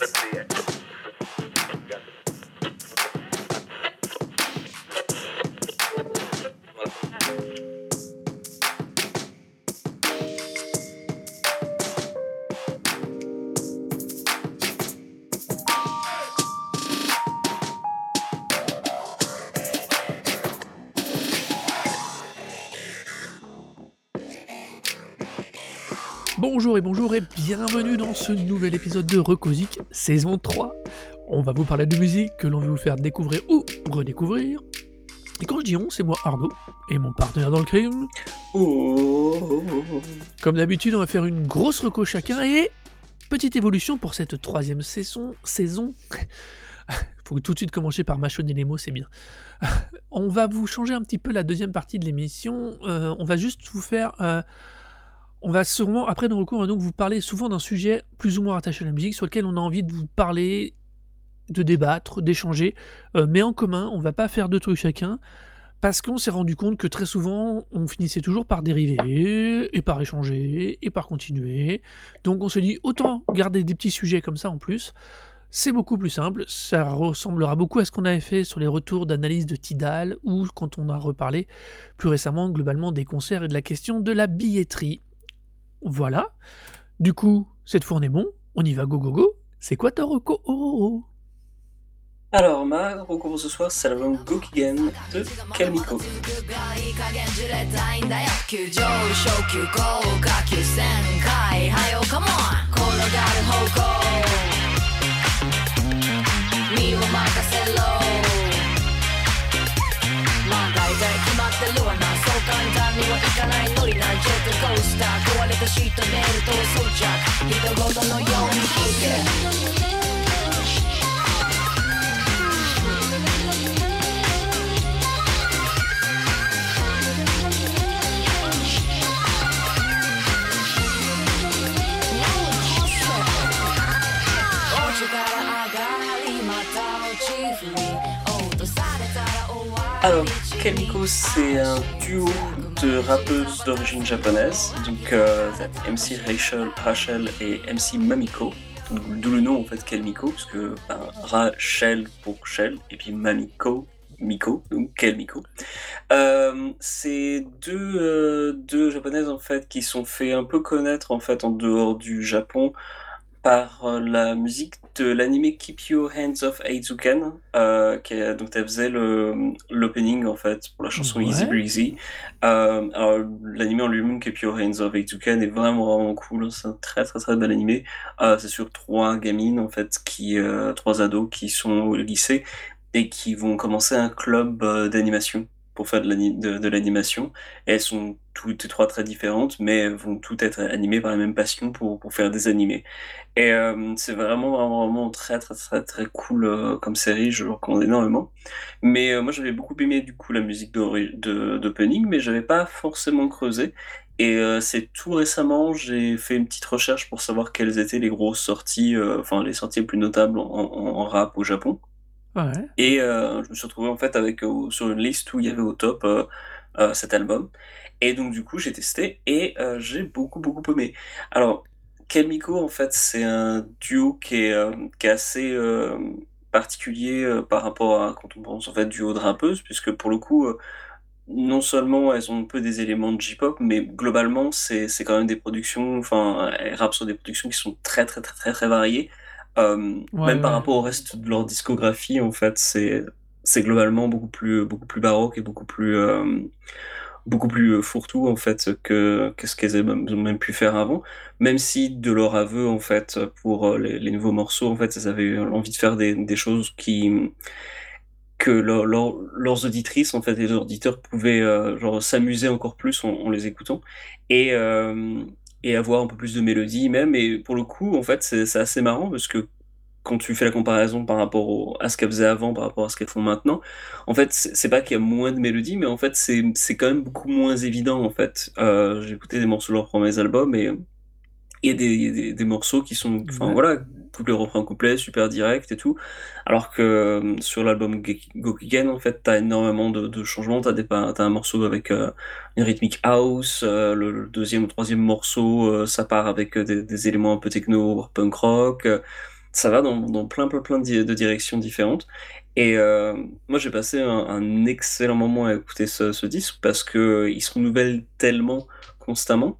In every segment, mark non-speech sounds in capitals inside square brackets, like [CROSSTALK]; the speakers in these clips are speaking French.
Bonjour et bonjour et bienvenue dans ce nouvel épisode de Recosic saison 3. On va vous parler de musique que l'on veut vous faire découvrir ou redécouvrir. Et quand je dis on, c'est moi Arnaud et mon partenaire dans le crime. Oh. Comme d'habitude, on va faire une grosse reco chacun et petite évolution pour cette troisième saison. saison. [LAUGHS] Faut tout de suite commencer par mâchonner les mots, c'est bien. [LAUGHS] On va vous changer un petit peu la deuxième partie de l'émission. Euh, on va juste vous faire euh, on va sûrement, après nos recours, on va donc vous parler souvent d'un sujet plus ou moins attaché à la musique, sur lequel on a envie de vous parler, de débattre, d'échanger, euh, mais en commun, on va pas faire deux trucs chacun, parce qu'on s'est rendu compte que très souvent, on finissait toujours par dériver, et par échanger, et par continuer. Donc on se dit, autant garder des petits sujets comme ça en plus. C'est beaucoup plus simple, ça ressemblera beaucoup à ce qu'on avait fait sur les retours d'analyse de Tidal ou quand on a reparlé plus récemment globalement des concerts et de la question de la billetterie. Voilà. Du coup, cette fois on est bon. On y va, go go go. C'est quoi ta reco oh, oh, oh. Alors, ma reco pour ce soir, c'est l'album Gokigen de Kamiko. にはいかないなジェットコースター壊れたシートベルト装着ひと事のように聞いてあの、ケミコ、c'est un duo de rappeuses d'origine japonaise, donc euh, MC Rachel, Rachel et MC Mamiko. D'où le nom en fait Kelmiko, parce que ben, Rachel pour Shell, et puis Mamiko, Miko, donc Kelmiko. Euh, c'est deux, euh, deux japonaises en fait qui sont fait un peu connaître en fait en dehors du Japon par la musique de l'anime Keep Your Hands Off Aizuken, euh, qui donc elle faisait l'opening en fait pour la chanson Easy Breezy. Euh, alors l'anime en lui-même Keep Your Hands Off Aizuken est vraiment vraiment cool, c'est un très très très bel animé. Euh, c'est sur trois gamines en fait qui trois ados qui sont au lycée et qui vont commencer un club d'animation pour faire de l'animation. Elles sont toutes trois très différentes, mais vont toutes être animées par la même passion pour, pour faire des animés. Et euh, c'est vraiment, vraiment, très, très, très, très cool euh, comme série, je le recommande énormément. Mais euh, moi, j'avais beaucoup aimé du coup la musique d'opening, mais j'avais pas forcément creusé. Et c'est tout récemment, j'ai fait une petite recherche pour savoir quelles étaient les grosses sorties, enfin les sorties les plus notables en rap au Japon. Et euh, je me suis retrouvé en fait avec euh, sur une liste où il y avait au top euh, cet album. Et donc du coup j'ai testé et j'ai beaucoup beaucoup aimé. Alors Kelmiko en fait c'est un duo qui est, qui est assez particulier par rapport à quand on pense en fait duo de rappeuses puisque pour le coup non seulement elles ont un peu des éléments de J-pop, mais globalement, c'est quand même des productions, enfin, elles rappent sur des productions qui sont très, très, très, très, très variées. Euh, même par rapport au reste de leur discographie, en fait, c'est c'est globalement beaucoup plus beaucoup plus baroque et beaucoup plus euh, beaucoup plus euh, fourre-tout en fait que, ce qu'elles ont même pu faire avant. Même si de leur aveu en fait pour les, nouveaux morceaux en fait elles avaient envie de faire des, choses qui que leurs auditrices en fait les auditeurs pouvaient genre s'amuser encore plus en, les écoutant et et avoir un peu plus de mélodie même. Et pour le coup, en fait, c'est assez marrant parce que quand tu fais la comparaison par rapport à ce qu'elles faisaient avant, par rapport à ce qu'elles font maintenant, en fait, c'est pas qu'il y a moins de mélodie, mais en fait, c'est quand même beaucoup moins évident, en fait. Euh, J'ai écouté des morceaux de leurs premiers albums et il y a des, des, morceaux qui sont, enfin voilà, couplet, refrain, couplet, super direct et tout. Alors que euh, sur l'album Gokigen, en fait, t'as énormément de, de changements. T'as, des, as un morceau avec euh, une rythmique house, euh, le, deuxième ou troisième morceau, ça part avec des, éléments un peu techno, punk rock. ça va dans dans plein, plein, plein de directions différentes et moi j'ai passé un excellent moment à écouter ce ce disque parce qu'il se renouvelle tellement constamment,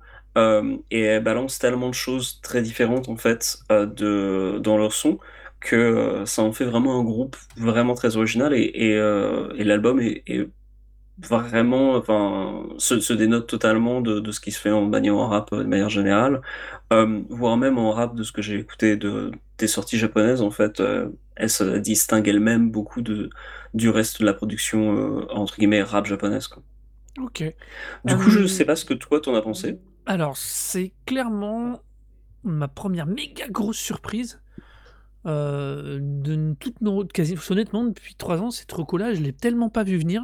et elle balance tellement de choses très différentes en fait, heu, de dans leur son que, heu, ça en fait vraiment un groupe vraiment très original et et heu et l'album est est vraiment enfin, se se dénote totalement de de ce qui se fait en manière en rap, de manière générale, voire même en rap de ce que j'ai écouté de des sorties japonaises en fait, elle se distingue elle-même beaucoup de du reste de la production, entre guillemets «rap japonaise» quoi. OK. Du coup, je sais Hem pas ce que toi tu en as pensé? Alors c'est clairement ma 1re méga grosse surprise, heu, de n toute no quasi honnêtement depuis 3 ans cette reco là, je l'ai tellement pas vu venir,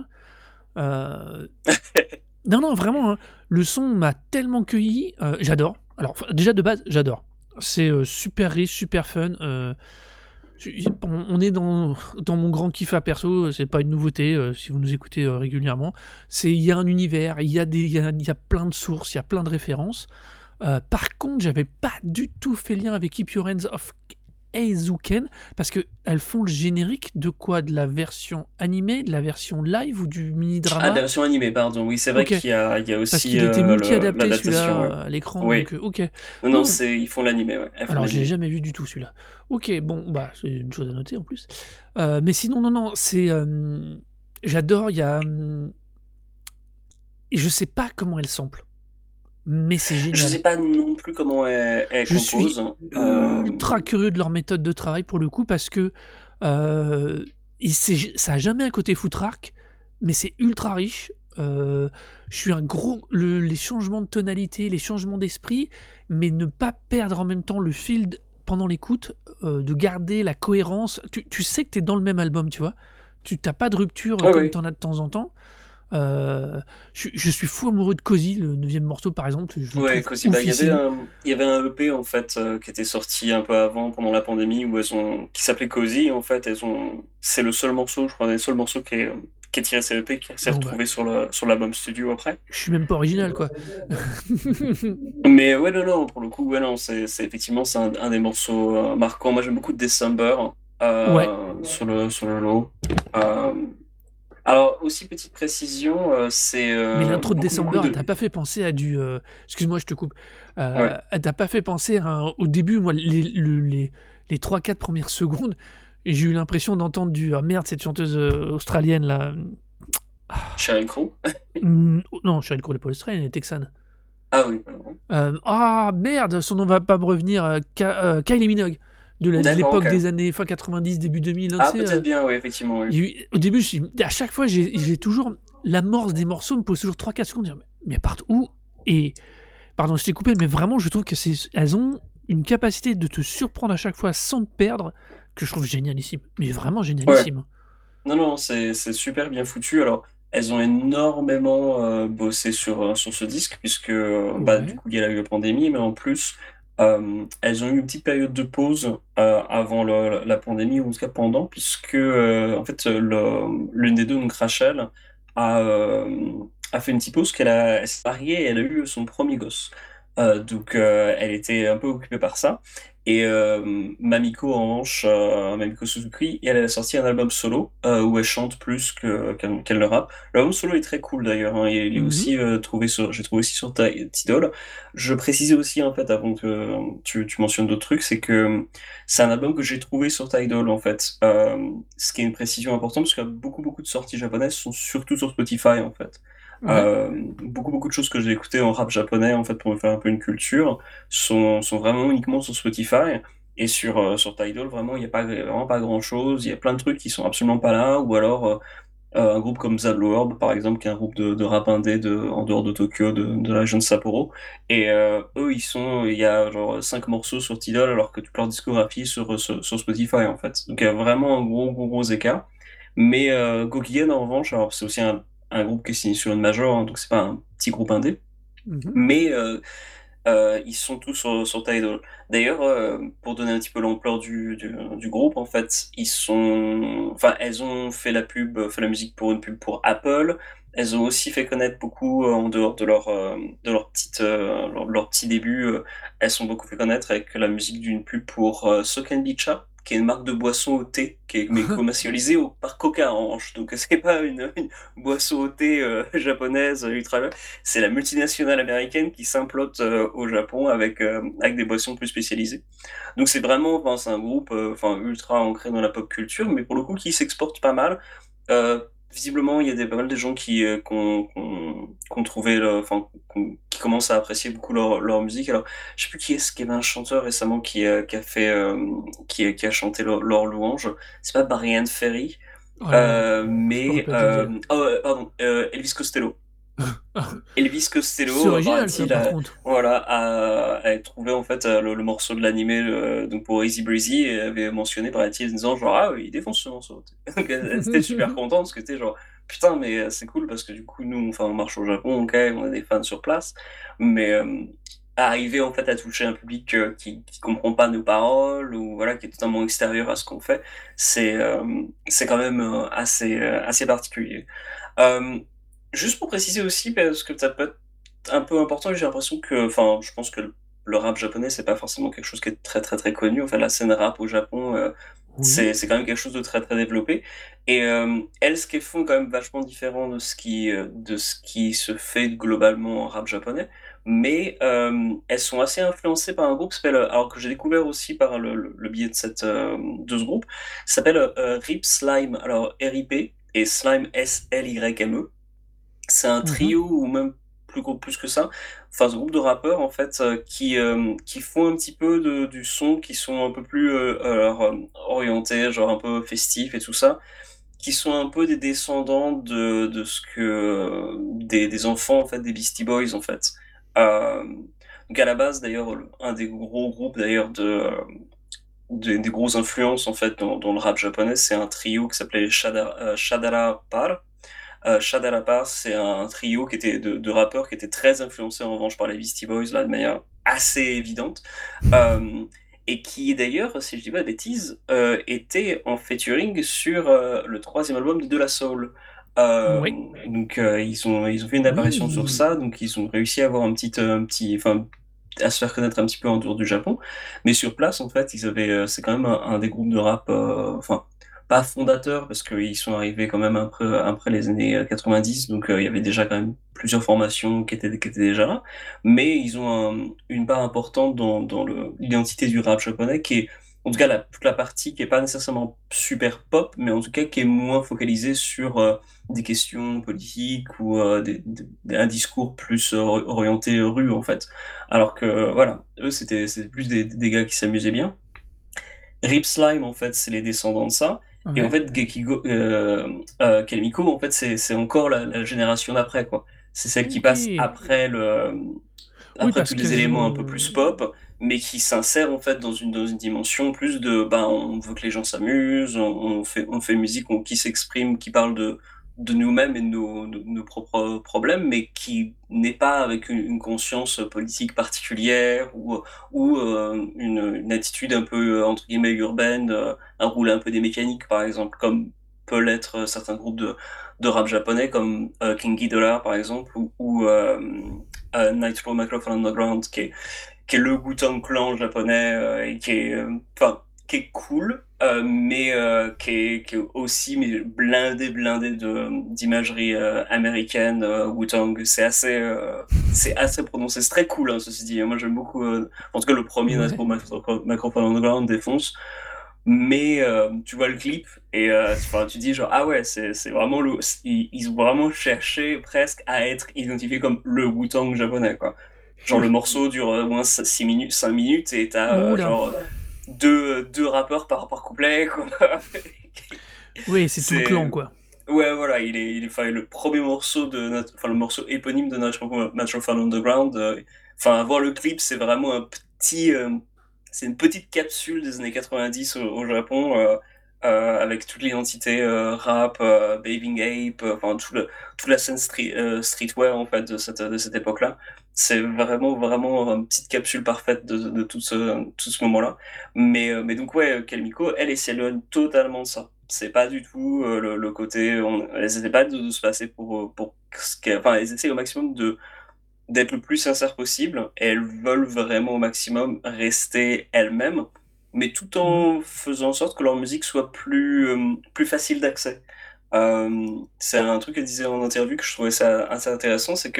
heu [LAUGHS] non, non vraiment, hein, le son m'a tellement cueilli, heu, j'adore. Alors déjà de base, j'adore. C'est, super riche, super fun, on est dans dans mon grand kiff à perso, heu, c'est pas une nouveauté, heu, si vous nous écoutez, heu, régulièrement. C'est il y a un univers, il y a y a plein de sources, il y a plein de références. Par contre, j'avais pas du tout fait lien avec Keep Your Hands Off Eizouken parce qu'elles font le générique de quoi? De la version animée, de la version live ou du mini Ah, de la drama? version animée, pardon, oui, c'est vrai qu'il y a il y a Parce aussi, qu'il était heu, multi le adapté l'adaptation, celui-là, ouais. à l'écran Oui. donc heu, OK. Non, non, c'est ils font l'animé, ouais, elles alors l'animé. jamais vu du tout celui-là. OK, bon, bah, c'est une chose à noter en plus. Heu, mais sinon, non, non, c'est, hem, j'adore, il y a, mmh je sais pas comment elle sample, mais c'est Je sais génial. pas non plus comment elle elle Je suis compose, ultra hem curieux de leur méthode de travail pour le coup parce que, j ça a jamais un côté foutraque, mais c'est ultra riche, heu, je suis un gros le les changements de tonalité, les changements d'esprit, mais ne pas perdre en même temps le fil pendant l'écoute, de garder la cohérence. Tu tu sais que tu es dans le même album, tu vois? Tu tu as pas de rupture, Oui, comme oui. tu en as de temps en temps. Heu, je suis je suis fou amoureux de Cozy, le 9e morceau par exemple, je Ouais, Cozy, bah, il y avait un EP en fait, heu, qui était sorti un peu avant pendant la pandémie où elles ont qui s'appelait Cozy en fait, elles ont c'est le seul morceau, je crois, des seuls morceaux qui est, qui est tiré de cet EP qui s'est bah retrouvé sur le sur l'album studio après. je suis même pas original quoi. [LAUGHS] Mais ouais, non, non, pour le coup, ouais, non, c'est c'est effectivement, c'est un des morceaux, heu, marquants. Moi, j'aime beaucoup December, Ouais. sur le sur le lot. Alors aussi petite précision, heu, c'est, Mais heu, l'intro de beaucoup, beaucoup December, elle de t'a pas fait penser à du, heu excuse-moi, je te coupe. Ouais. elle t'a pas fait penser à un au début, moi, les le les les 3-4 1res secondes, j'ai eu l'impression d'entendre du ah merde, cette chanteuse, australienne là, Sheryl Crow? mmh, non, Sheryl Crow, elle est pas australienne, elle est texane. Ah oui, pardon. Ah merde, son nom va pas me revenir, Ka Kylie Minogue, de l'époque des années fin 90, début 2000, hein, Ah, peut-être heu, bien, oui, effectivement, oui. eu au début, à chaque fois, j'ai toujours l'amorce des morceaux me pose toujours 3-4 secondes, dire: «Mais mais partent où?» et pardon, je t'ai coupé, mais vraiment, je trouve que c'est s elles ont une capacité de te surprendre à chaque fois sans te perdre, que je trouve génialissime, mais vraiment Ouais. génialissime. Non, non, c'est super bien foutu. Alors, elles ont énormément, heu, bossé sur, heu, sur ce disque puisque, bah, du coup, il y a eu la pandémie, mais en plus, hem, elles ont eu une petite période de pause, heu, avant la pandémie ou en tout cas pendant puisque, heu, en fait, l'une des 2, donc Rachel, a, fait une petite pause, qu'elle s'est mariée et elle a eu son 1er gosse. Heu, donc, heu, elle était un peu occupée par ça et hem, Mamiko en revanche, heu, Mamiko Suzuki, elle, a sorti un album solo, heu, où elle chante plus que qu'elle qu'elle ne rappe. L'album solo est très cool d'ailleurs, hein, il est Mmh mh. aussi, trouvé sur j'ai trouvé aussi sur Ti Tidal. Je précisais aussi en fait avant que tu tu mentionnes d'autres trucs, c'est que, mmh, c'est un album que j'ai trouvé sur Tidal en fait. Ce qui est une précision importante parce a beaucoup, beaucoup de sorties japonaises sont surtout sur Spotify en fait. Hem, beaucoup, beaucoup de choses que j'ai écoutées en rap japonais en fait pour me faire un peu une culture, sont sont vraiment uniquement sur Spotify et sur, heu, sur Tidal vraiment il y a pas vraiment pas grand chose. Il y a plein de trucs qui sont absolument pas là ou alors, heu, un groupe comme Zabloorb par exemple qui est un groupe de rap indé de en dehors de Tokyo, de la région de Sapporo et eux ils sont il y a genre, heu, 5 morceaux sur Tidal alors que toute leur discographie est sur, sur Spotify en fait. Donc il y a vraiment un gros, gros, gros écart. Mais, Gokiden en revanche, alors c'est aussi un un groupe qui est signé sur une major, hein, donc c'est pas un petit groupe indé, Mmh mh. mais, heu heu, ils sont tous sur sur Tidal. D'ailleurs, heu, pour donner un petit peu l'ampleur du du du groupe en fait, ils sont enfin, elles ont fait la pub, fait la musique pour une pub pour Apple. Elles ont aussi fait connaître beaucoup, en dehors de leur, de leur petite, leur leur petit début, elles sont beaucoup fait connaître avec la musique d'une pub pour, heu, Sokenbicha. Qui est une marque de boisson au thé, qui est mais [LAUGHS] commercialisée au, par Coca en Donc c'est pas une, boisson au thé euh, [LAUGHS] japonaise ultra. C'est la multinationale américaine qui s'implote euh, au Japon avec euh, avec des boissons plus spécialisées. Donc c'est vraiment, enfin, c'est un groupe, enfin ultra ancré dans la pop culture, mais pour le coup qui s'exporte pas mal visiblement, il y a des, pas mal de gens qui euh, ont trouvé, enfin, qui commencent à apprécier beaucoup leur, leur musique. Alors, je sais plus qui est-ce qu'il y avait un chanteur récemment qui, a, qui a fait, euh, qui, qui, a chanté leur, louange. C'est pas Brian Ferry, euh, mais oh, pardon, Elvis Costello. [LAUGHS] Elvis Costello original, voilà, a, trouvé en fait euh, le, morceau de l'animé euh, donc pour Easy Breezy et avait mentionné par la en disant genre ah il défonce ce morceau. [LAUGHS] elle était [LAUGHS] super contente parce que c'était genre putain mais euh, c'est cool parce que du coup nous enfin on marche au Japon ok on a des fans sur place mais arriver en fait à toucher un public qui, qui comprend pas nos paroles ou voilà qui est totalement extérieur à ce qu'on fait c'est c'est quand même assez assez particulier. Juste pour préciser aussi, parce que ça peut être un peu important, j'ai l'impression que, enfin, je pense que le rap japonais, c'est pas forcément quelque chose qui est très très très connu. Enfin, la scène rap au Japon, euh, c'est quand même quelque chose de très très développé. Et euh, elles, ce qu'elles font, quand même vachement différent de ce qui, euh, de ce qui se fait globalement en rap japonais. Mais elles sont assez influencées par un groupe qui s'appelle, alors que j'ai découvert aussi par le, le, biais de, cette, de ce groupe, s'appelle Rip Slime, alors R-I-P, et Slime S-L-Y-M-E. C'est un mmh trio ou même plus gros plus que ça, enfin un groupe de rappeurs en fait euh, qui, euh, qui font un petit peu de, du son, qui sont un peu plus euh, orientés, genre un peu festifs et tout ça, qui sont un peu des descendants de, de ce que des, des, enfants en fait des Beastie Boys en fait. donc à la base d'ailleurs un des gros groupes d'ailleurs de des, des grosses influences en fait dans, dans le rap japonais, c'est un trio qui s'appelait Shadara, Shadara Par euh, Shadalapa, c'est un trio qui était de, rappeurs qui était très influencé en revanche par les Beastie Boys là de manière assez évidente. Euh, et qui d'ailleurs, si je dis pas de bêtises, euh, était en featuring sur euh, le troisième album de De La Soul. Oui. Donc ils ont ils ont fait une apparition sur ça, donc ils ont réussi à avoir un petit un petit enfin à se faire connaître un petit peu en dehors du Japon, mais sur place en fait ils avaient c'est quand même un, un, des groupes de rap enfin pas fondateurs parce qu'ils sont arrivés quand même après, après les années 90, donc euh, il y avait déjà quand même plusieurs formations qui étaient, qui étaient déjà là, mais ils ont une part importante dans, dans l'identité du rap japonais qui est en tout cas la, toute la partie qui est pas nécessairement super pop, mais en tout cas qui est moins focalisée sur euh, des questions politiques ou euh, un discours plus orienté rue en fait. Alors que voilà, eux c'était plus des, gars qui s'amusaient bien. Rip Slime en fait c'est les descendants de ça. Et en fait, Gekigo, euh, euh, Kelmiko, en fait, c'est encore la, génération d'après, quoi. C'est celle qui passe après le, après tous les éléments un peu plus pop, mais qui s'insère en fait dans une, dans une dimension plus de, ben, on veut que les gens s'amusent, on, fait, on fait musique on, qui s'exprime, qui parle de, de nous-mêmes et de nos, propres problèmes, mais qui n'est pas avec une, conscience politique particulière ou, euh, une, attitude un peu, euh, entre guillemets, urbaine, euh, à rouler un peu des mécaniques, par exemple, comme peut l'être certains groupes de, rap japonais, comme King Ghidorah, par exemple, ou, ou Microphone Underground, qui est, qui est le Wu-Tang Clan japonais et qui est, enfin, qui est cool, euh, mais euh, qui, est, qui, est, aussi mais blindé, blindé d'imagerie euh, américaine, Wu-Tang. C'est assez, c'est assez prononcé. C'est très cool, hein, ceci dit. Moi, j'aime beaucoup. en tout cas, le premier ouais. Macrophone Underground défonce. Mais tu vois le clip et tu dis genre ah ouais c'est vraiment le ils, ont vraiment cherché presque à être identifiés comme le Wu-Tang japonais quoi. Genre le morceau dure au moins 6 minutes 5 minutes et t'as genre deux, deux rappeurs par, par couplet. Quoi. [LAUGHS] oui, c'est tout le clan, quoi. Ouais, voilà, il est, il est le premier morceau de notre, enfin, le morceau éponyme de Natural Fall Underground. Euh, enfin, voir le clip, c'est vraiment un petit, euh, c'est une petite capsule des années 90 au, Japon, euh, avec toute l'identité rap, Bathing Ape, enfin, tout le, toute la scène street, streetwear, en fait, de cette, de cette époque-là c'est vraiment vraiment une petite capsule parfaite de, de tout ce tout ce moment-là. Mais euh, mais donc ouais, Kalmiko, elle est s'éloigne totalement de ça. C'est pas du tout euh, le, le, côté, on, elles essaient pas de, se passer pour euh, pour ce enfin elles essaient au maximum de d'être le plus sincère possible. elles veulent vraiment au maximum rester elles-mêmes. mais tout en faisant en sorte que leur musique soit plus, plus facile d'accès. C'est un truc qu'elle disait en interview que je trouvais ça assez intéressant, c'est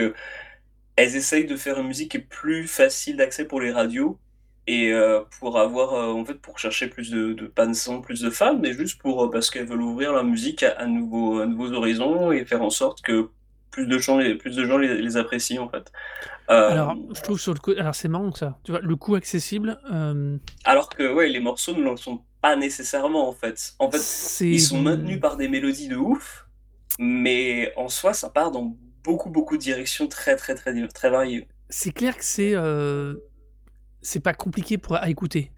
qu'elles essayent de faire une musique qui est plus facile d'accès pour les radios et heu, pour avoir, heu, en fait, pour chercher plus de de plus de fans, mais juste pour, heu, parce qu'elles veulent ouvrir leur musique à à nouveaux à nouveaux horizons et faire en sorte que plus de gens les plus de gens les les apprécient, en fait. Alors, je trouve sur le coup alors c'est marrant ça, tu vois? Le coût accessible, alors que, ouais, les morceaux ne le sont pas nécessairement, en fait. En fait, ils sont maintenus par des mélodies de ouf, mais en soi, ça part dans beaucoup, beaucoup de directions très, très, très très variées. c'est clair que c'est, heu, c'est pas compliqué pour à écouter.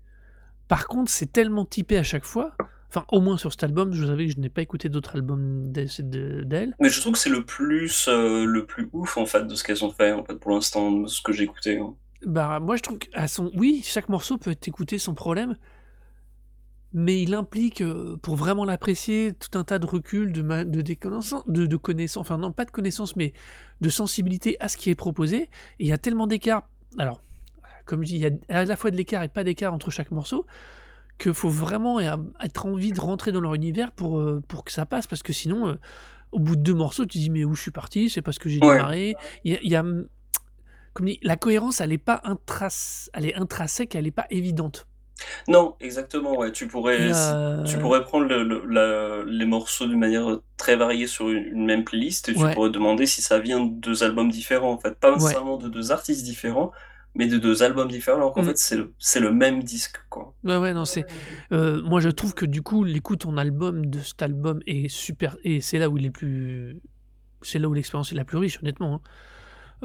Par contre, c'est tellement typé à chaque fois, enfin au moins sur cet album, je vous avoue que je n'ai pas écouté d'autres albums d'elle. Mais je trouve que c'est le plus, heu, le plus ouf, en fait, de ce qu'elles ont fait, en fait, pour l'instant, de ce que j'ai écouté, hein. Bah, moi je trouve qu'à son oui, chaque morceau peut être écouté sans problème mais il implique, heu, pour vraiment l'apprécier, tout un tas de recul, de ma de déconnençant de de connaissances, enfin non pas de connaissances, mais de sensibilité à ce qui est proposé et il y a tellement d'écart. Alors, comme je dis, il y a à la fois de l'écart et pas d'écart entre chaque morceau, que faut vraiment et être envie de rentrer dans leur univers pour, heu, pour que ça passe parce que sinon, heu, au bout de 2 morceaux, tu dis: «Mais où je suis parti? Je sais pas ce que j'ai Ouais. démarré». Il y a il y a, mmh, comme dit, la cohérence elle est pas intras elle est intrinsèque, elle est pas évidente Non, exactement, ouais, tu pourrais et tu heu pourrais prendre le le la les morceaux d'une manière, très variée sur une une même playlist et tu ouais, pourrais demander si ça vient de 2 albums différents, en fait. Pas ouais. nécessairement de 2 artistes différents, mais de 2 albums différents, alors qu'en Mmh. fait, c'est le c'est le même disque, quoi. Ouais, ouais, non, c'est heu, moi, je trouve que du coup, l'écoute en album de cet album est super et c'est là où il est plus c'est là où l'expérience est la plus riche, honnêtement,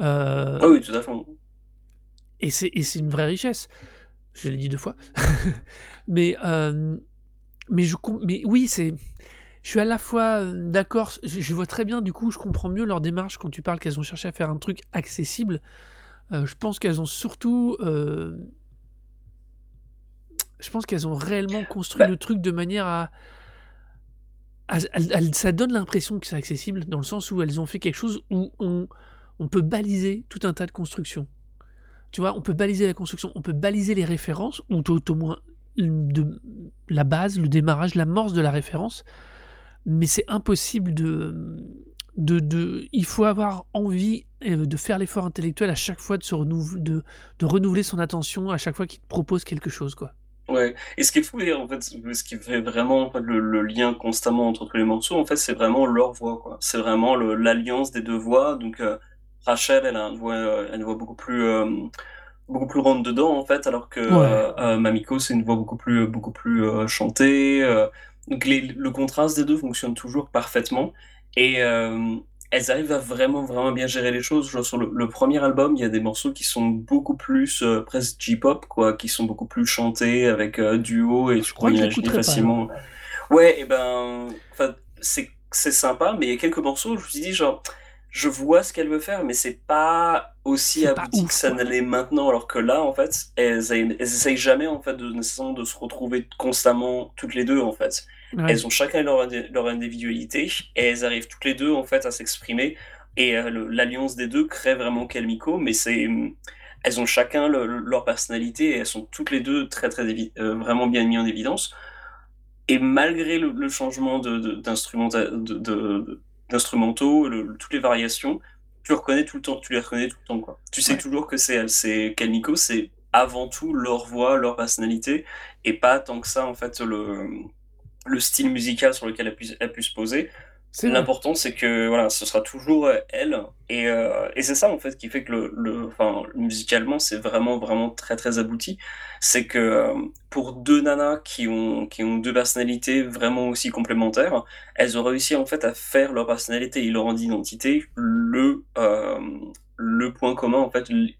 hein. Ah Heu oui, tout à fait, et c'est et c'est une vraie richesse. Je l'ai dit 2 fois. [LAUGHS] Mais, hem, mais je mais oui, c'est je suis à la fois, heu, d'accord, je je vois très bien, du coup, je comprends mieux leur démarche quand tu parles qu'elles ont cherché à faire un truc accessible. Heu, je pense qu'elles ont surtout, je pense qu'elles ont réellement construit Bah le truc de manière à à ça donne l'impression que c'est accessible, dans le sens où elles ont fait quelque chose où on on peut baliser tout un tas de constructions. Tu vois? On peut baliser la construction, on peut baliser les références ou tout au moins la base, le démarrage, l'amorce de la référence, mais c'est impossible de, de de il faut avoir envie, heu, de faire l'effort intellectuel à chaque fois de se de renouveler son attention à chaque fois qu'il propose quelque chose, quoi. Ouais et ce qui est fou en fait, ce qui fait vraiment, le lien constamment entre tous les morceaux, en fait, c'est vraiment leur voix. C'est vraiment l'alliance des 2 voix donc heu, Rachel, elle a une voix, heu, une voix beaucoup plus, hem, beaucoup plus rentre dedans, en fait, alors que, Ouais. heu, Mamiko, c'est une voix beaucoup plus, beaucoup plus, chantée, donc les le contraste des 2 fonctionne toujours parfaitement et elles arrivent à vraiment, vraiment bien gérer les choses. Genre sur le le 1 album, il y a des morceaux qui sont beaucoup plus, presque J-pop, quoi, qui sont beaucoup plus chantés avec, duo et Je tu peux crois imaginer l'écouterai pas facilement ouais et ben, c'est c'est sympa, mais il y a quelques morceaux où je me suis dit genre: «Je vois ce qu'elle veut faire, mais c'est pas aussi abouti que ça ne l'est maintenant». Alors que là, en fait, elles elles essayent jamais, en fait, de nécessairement de se retrouver constamment toutes les 2 en fait. Ouais. Elles ont chacun leur leur individualité et elles arrivent toutes les 2 en fait, à s'exprimer et le l'alliance des 2 crée vraiment Quel-Miko, mais c'est, elles ont chacun le leur personnalité et elles sont toutes les 2 très, très heu, vraiment bien mis en évidence et malgré le le changement de de d'instrumenta de le toutes les variations, tu reconnais tout le temps tu les reconnais tout le temps, quoi. Tu sais Ouais. toujours que c'est. C'est Quel-Miko, c'est avant tout leur voix, leur personnalité et pas tant que ça, en fait, le, le style musical sur lequel elles puissent elles puissent poser. L'important, c'est que, voilà, ce sera toujours, heu, elles et heu et c'est ça, en fait, qui fait que le le enfin, musicalement, c'est vraiment, vraiment très, très abouti. C'est que, hem, pour 2 nanas qui ont qui ont 2 personnalités vraiment aussi complémentaires, elles ont réussi, en fait, à faire leur personnalité et leur identité le, hem, le point commun, en fait, l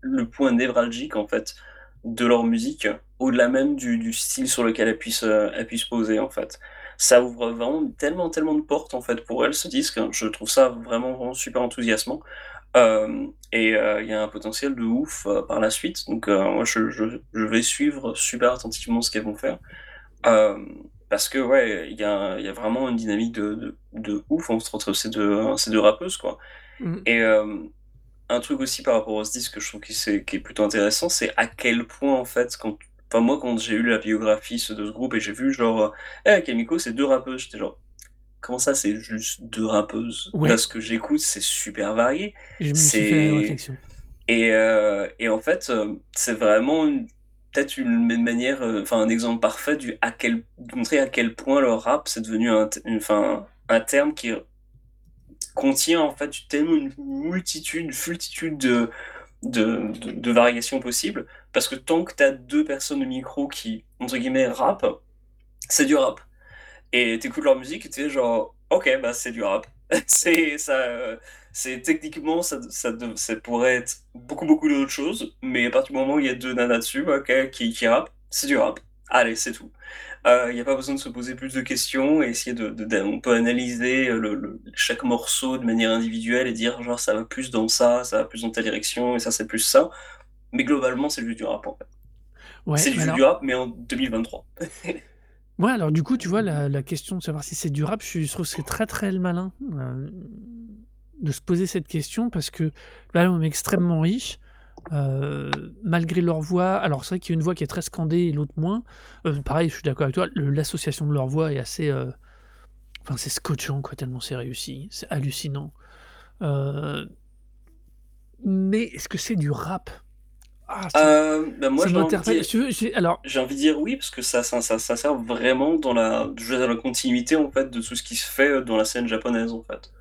le point névralgique, en fait, de leur musique, au-delà même du du style sur lequel elles puissent, elles puissent poser, en fait. Ça ouvre vraiment tellement, tellement de portes, en fait, pour elles, ce disque. Je trouve ça vraiment, vraiment super enthousiasmant, hem et heu, il y a un potentiel de ouf, heu, par la suite. Donc moi je je je vais suivre super attentivement ce qu'elles vont faire, parce que, ouais, il y a il y a vraiment une dynamique de de de ouf entre ces 2 ces 2 rappeuses, quoi. Mmh. et un truc aussi par rapport à ce disque que je trouve qui est plutôt intéressant, c'est à quel point, en fait, quand enfin moi quand j'ai eu la biographie de ce groupe et j'ai vu genre, eh Kamiko c'est deux rappeuses, j'étais genre, comment ça c'est juste deux rappeuses? Là Ouais. ce que j'écoute c'est super varié, même c'est réflexion. et, euh, et en fait euh, c'est vraiment une- peut-être une une manière, euh, enfin un exemple parfait du à quel de montrer à quel point le rap c'est devenu un, enfin un terme qui contient en fait tellement une multitude, une multitude de, de, de, variations possibles. Parce que tant que tu as deux personnes au micro qui, entre guillemets, rappent, c'est du rap. Et t'écoutes leur musique et tu es genre, ok, bah c'est du rap. [LAUGHS] c'est ça, c'est techniquement, ça, ça, ça pourrait être beaucoup, beaucoup d'autres choses, mais à partir du moment où il y a deux nanas dessus, qui, qui rappent, c'est du rap. Allez, c'est tout. Euh, Il n'y a pas besoin de se poser plus de questions et essayer de, de- de- on peut analyser euh, le, le- chaque morceau de manière individuelle et dire genre ça va plus dans ça, ça va plus dans telle direction et ça c'est plus ça. Mais globalement c'est juste du rap en fait. Ouais, C'est alors, du rap mais en 2023. [LAUGHS] ouais, alors du coup, tu vois, la, la question de savoir si c'est du rap, je, suis- je trouve que c'est très très malin euh, de se poser cette question parce que l'album est extrêmement riche. Euh, malgré leur voix, alors c'est vrai qu'il y a une voix qui est très scandée et l'autre moins. Euh, pareil, je suis d'accord avec toi, le- l'association de leur voix est assez. euh, Enfin, c'est scotchant, quoi, tellement c'est réussi. C'est hallucinant. Mais est-ce que c'est du rap? Ah, ça, ben moi ça j'ai envie de m'interpelle. dire, Si tu veux, j'ai- alors, j'ai envie de dire oui parce que ça, ça, ça, ça sert vraiment dans la, je veux dire, dans la continuité en fait de tout ce qui se fait dans la scène japonaise en fait.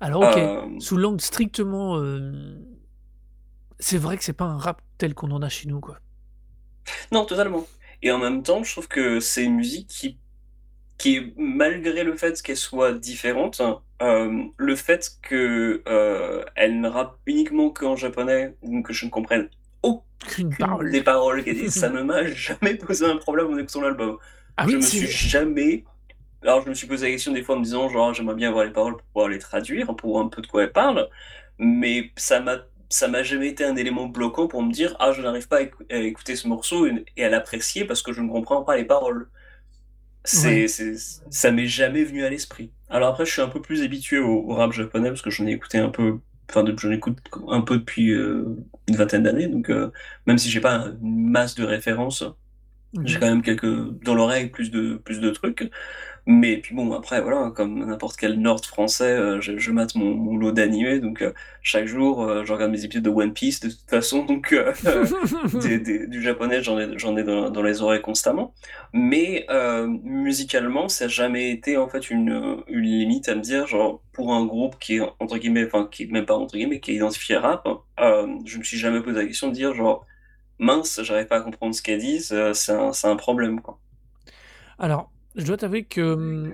alors ok, sous l'angle strictement. C'est vrai que c'est pas un rap tel qu'on en a chez nous, quoi. non totalement. Et en même temps je trouve que c'est une musique qui qui malgré le fait qu'elle soit différente, euh, le fait que euh, elle ne rappe uniquement qu'en japonais, ou que je ne comprenne aucune parole. des paroles qu'elle dit, [LAUGHS] ça ne m'a jamais posé un problème en écoutant l'album. Ah Je oui, me suis jamais... Alors je me suis posé la question des fois en me disant, genre, j'aimerais bien voir les paroles pour pouvoir les traduire, pour voir un peu de quoi elle parle, mais ça m'a ça m'a jamais été un élément bloquant pour me dire, ah, je n'arrive pas à écou- à écouter ce morceau et à l'apprécier parce que je ne comprends pas les paroles. C'est, ça m'est jamais venu à l'esprit. Alors après, je suis un peu plus habitué au, au rap japonais parce que j'en ai écouté un peu, enfin, j'en écoute un peu depuis euh, une vingtaine d'années, donc euh, même si j'ai pas une masse de références, j'ai quand même quelques dans l'oreille plus de plus de trucs. Mais puis bon, après voilà, comme n'importe quel nord français, euh, je, je mate mon, mon lot d'animés, donc euh, chaque jour, euh, je regarde mes épisodes de One Piece de toute façon, donc [LAUGHS] des- des- du japonais, j'en ai, j'en ai dans, dans les oreilles constamment. Mais musicalement, ça n'a jamais été en fait une, une limite à me dire, genre, pour un groupe qui est entre guillemets, enfin, qui est même pas entre guillemets, qui est identifié rap, je me suis jamais posé la question de dire, genre, mince, j'arrive pas à comprendre ce qu'elles disent, c'est un, c'est un problème, quoi. Alors, je dois t'avouer que hum,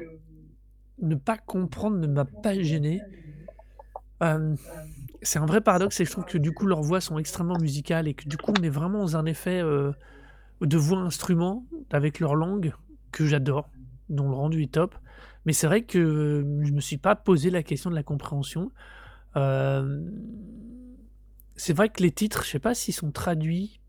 ne pas comprendre ne m'a pas gêné. Euh, c'est un vrai paradoxe et je trouve que du coup leurs voix sont extrêmement musicales et que du coup on est vraiment dans un effet euh, de voix instrument avec leur langue que j'adore, dont le rendu est top. Mais c'est vrai que euh, je me suis pas posé la question de la compréhension. C'est vrai que les titres, je sais pas s'ils sont traduits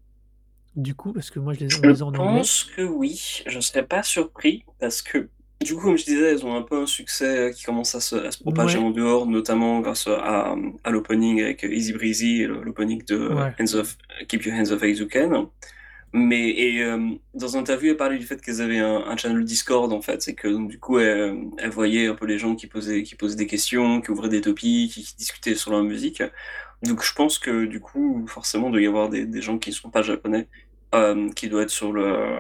du coup parce que moi je les, on Je les a en anglais. pense que oui, je serais pas surpris parce que du coup, comme je disais, elles ont un peu un succès euh, qui commence à se, à se propager Ouais, en dehors, notamment grâce à, à l'opening avec Easy Breezy, l'opening de ouais. Hands of, Keep Your Hands Off Aizuken. Mais et, euh, dans une interview, elle parlait du fait qu'elles avaient un, un channel Discord en fait, c'est que donc, du coup, elle, elle voyait un peu les gens qui posaient, qui posaient des questions, qui ouvraient des topics, qui, qui discutaient sur leur musique. Donc je pense que du coup, forcément, il doit y avoir des, des gens qui ne sont pas japonais, qui doivent être sur le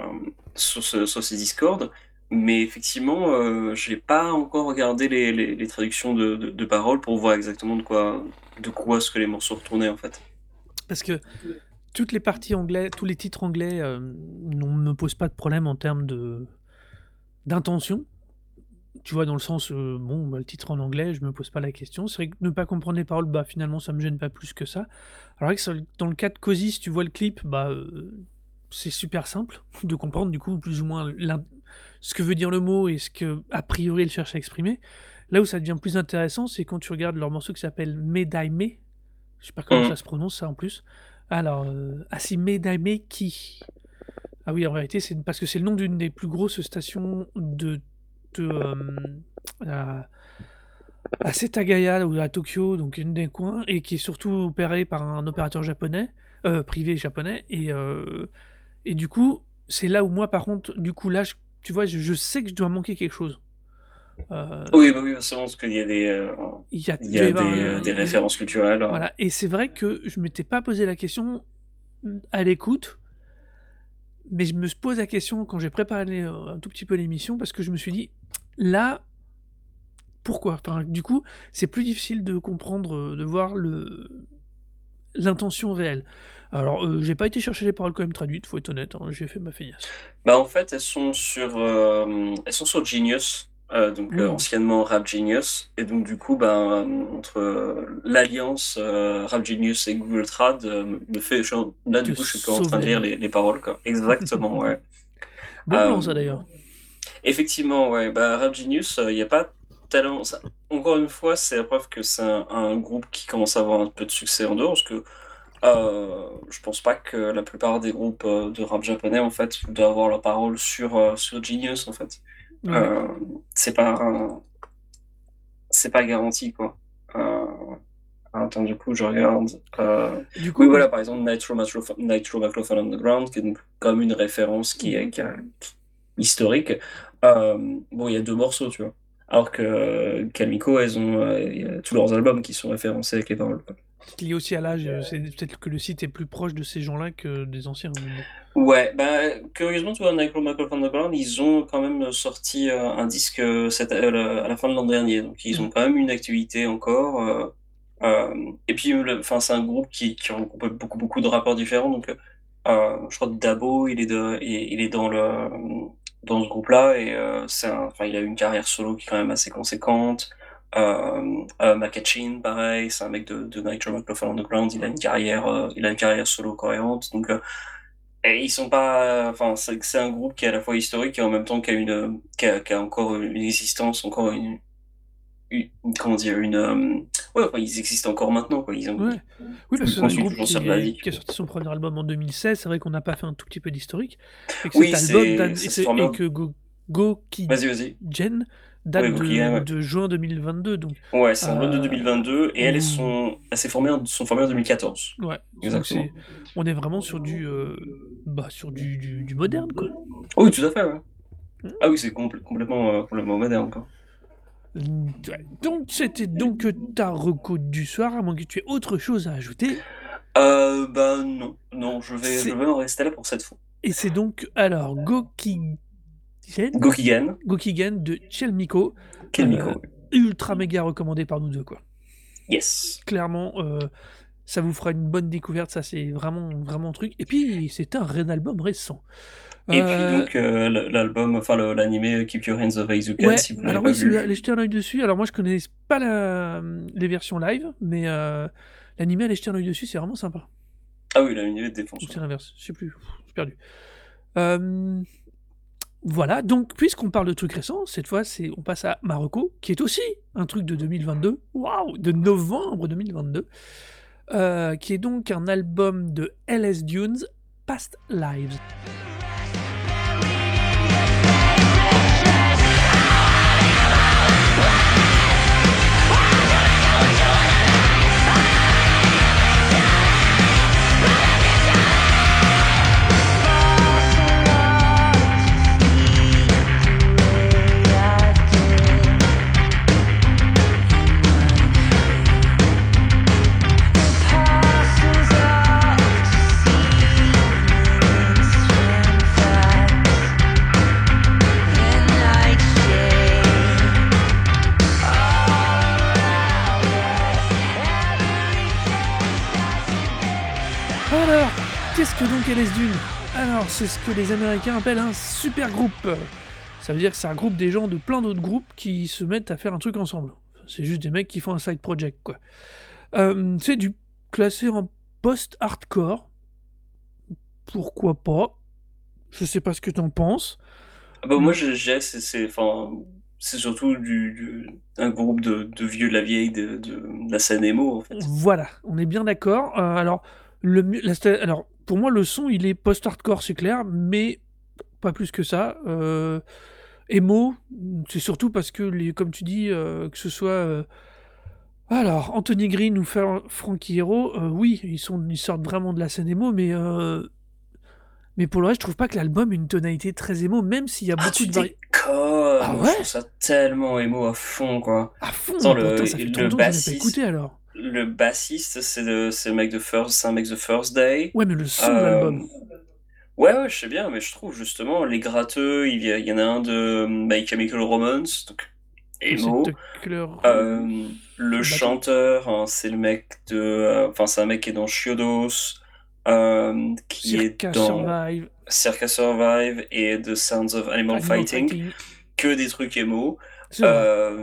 sur, ce, sur ces Discord. Mais effectivement, euh, j'ai pas encore regardé les, traductions de, paroles pour voir exactement de quoi de quoi ce que les morceaux retournaient en fait. Parce que toutes les parties anglais, tous les titres anglais euh, ne me posent pas de problème en termes de d'intention. Tu vois, dans le sens, euh, bon, bah, le titre en anglais, je me pose pas la question. C'est vrai que ne pas comprendre les paroles, bah finalement, ça me gêne pas plus que ça. Alors que dans le cas de Cozy, si tu vois le clip, bah euh, c'est super simple de comprendre du coup plus ou moins ce que veut dire le mot et ce que a priori il cherche à exprimer. Là où ça devient plus intéressant, c'est quand tu regardes leur morceau qui s'appelle Medaime. Je sais pas comment Hum. ça se prononce ça en plus. Alors, euh, ah si, Medaime qui? Ah oui, en réalité, c'est parce que c'est le nom d'une des plus grosses stations de, de euh, à, à Setagaya ou à Tokyo, donc une des coins, et qui est surtout opérée par un opérateur japonais, euh, privé japonais, et, euh, et du coup, c'est là où moi, par contre, du coup, là, je tu vois, je je sais que je dois manquer quelque chose. Heu Oui, bah, oui, forcément, parce qu'il y a des, heu, il y a il y a avoir des, des références culturelles, voilà et c'est vrai que je m'étais pas posé la question, à l'écoute mais je me pose la question quand j'ai préparé, un tout petit peu l'émission parce que je me suis dit: «Là» pourquoi? Enfin, du coup, c'est plus difficile de comprendre, de voir le l'intention réelle. Alors, heu, j'ai pas été chercher les paroles quand même traduites, faut être honnête, hein, j'ai fait ma feignasse. Bah, en fait, elles sont sur, hem, elles sont sur Genius, heu, donc heu, Oui. anciennement Rap Genius et donc du coup, ben, entre, l'alliance, Rap Genius et Google Trad, me fait je là, du coup, je suis plus en train de lire les les paroles, quoi. Exactement, [LAUGHS] ouais. Bon plan ça d'ailleurs. effectivement, ouais, bah, Rap Genius, il y a pas tellement ça encore une fois, c'est la preuve que c'est un un groupe qui commence à avoir un peu de succès en dehors parce que, heu, je pense pas que la plupart des groupes, heu, de rap japonais, en fait, doivent avoir leurs paroles sur, heu, sur Genius, en fait. Ouais. C'est pas c'est pas garanti, quoi. Attends, du coup, je regarde, oui, voilà, par exemple, Nitro Microphone Underground, qui est donc comme une référence qui est qui a historique. Bon, il y a 2 morceaux, tu vois? Alors que Kalmiko, elles ont, tous leurs albums qui sont référencés avec les paroles, quoi. C'est lié aussi à l'âge, heu, c'est peut-être que le site est plus proche de ces gens-là que des anciens. Ouais, bah, curieusement, tu vois, ils ont quand même sorti, heu, un disque, cette le à la fin de l'an dernier, donc ils ont quand même une activité encore, et puis, enfin, c'est un groupe qui qui regroupe beaucoup, beaucoup de rappeurs différents donc je crois que Dabo, il est de il est dans le, dans ce groupe-là et c'est enfin, il a une carrière solo qui est quand même assez conséquente. Hem, heu, Makachin, pareil, c'est un mec de de Nitro Microphone Underground, il a une carrière, heu, il a une carrière solo cohérente donc et ils sont pas enfin, c'est un groupe qui est à la fois historique et en même temps qui a une, qui a qui a encore une existence, encore une comment dire? Une, ouais, enfin, ils existent encore maintenant, quoi. Ils ont Ouais. Oui, parce que c'est un groupe qui la vie. a sorti son 1er album en 2016. C'est vrai qu'on n'a pas fait un tout petit peu d'historique Oui, c'est et que Go vas-y, vas-y. Ouais, date de ouais. de juin 2022 donc Ouais, c'est un album de heu, 2022 et elles, ou sont elles formées en sont formées en 2014. Ouais, Exactement. on est vraiment sur du, heu, bah, sur du du du moderne, quoi. Oui, tout à fait, ouais. Mmh. Ah oui, c'est complè complètement, heu, complètement moderne, quoi. Donc c'était donc, ta reco du soir, à moins que tu aies autre chose à ajouter? Heu, bah, non, non, je vais je vais en rester là pour cette fois. et c'est donc alors Gokigen Gokigen. Gokigen de Chelmiko, heu, ouais. ultra méga recommandé par nous 2, quoi. Yes. Clairement, heu, ça vous fera une bonne découverte, ça c'est vraiment vraiment un truc et puis c'est un ré album récent. Et puis Heu donc, l'album, enfin l'animé Keep Your Hands Eizouken, Ouais, si vous l'avez alors pas oui, vu. allez jeter un œil dessus, alors moi je connais pas la, les versions live, mais heu, l'animé, allez jeter un œil dessus, c'est vraiment sympa. Ah oui, l'animé défonce, c'est l'inverse? Je sais plus, suis perdu. Voilà, donc puisqu'on parle de trucs récents, cette fois, c'est on passe à ma reco, qui est aussi un truc de 2022. Waouh! De novembre 2022, heu, qui est donc un album de LS Dunes, Past Lives. Que donc LS Dunes? Alors, c'est ce que les Américains appellent un super groupe. Ça veut dire que ça regroupe des gens de plein d'autres groupes qui se mettent à faire un truc ensemble. C'est juste des mecs qui font un side project, quoi. Hem, c'est du classé en post-hardcore. Pourquoi pas? Je sais pas ce que tu en penses. Ah bah, moi, que c'est c'est enfin, c'est surtout du du un groupe de de vieux de la vieille de de la scène emo, en fait. Voilà, on est bien d'accord. Heu, alors le la alors pour moi, le son, il est post-hardcore, c'est clair, mais pas plus que ça. Heu, emo, c'est surtout parce que les comme tu dis, heu, que ce soit, heu, alors Anthony Green ou Frankie Iero, heu, oui, ils sont ils sortent vraiment de la scène emo, mais Mais pour le reste, je trouve pas que l'album ait une tonalité très émo, même s'il y a Ah, beaucoup tu de! Ah Moi, je ouais? trouve ça tellement émo à fond, quoi. À fond! Attends, Mais le, pourtant, ça fait trop le bassiste, écouté alors. Le bassiste, c'est le, mec de First, c'est un mec de First Day. Ouais, mais le son de Euh, l'album. ouais, ouais, je sais bien, mais je trouve justement les gratteux, il y, a- il y en a un de My Chemical Romance, donc émo. Tucker. Euh, le chanteur, hein, c'est le mec de, euh, enfin c'est un mec qui est dans Chiodos, euh, qui Circa est dans Survive. Circa Survive et The Sounds of Animal Animal Fighting, Fighting. que des trucs émo. C'est. Euh,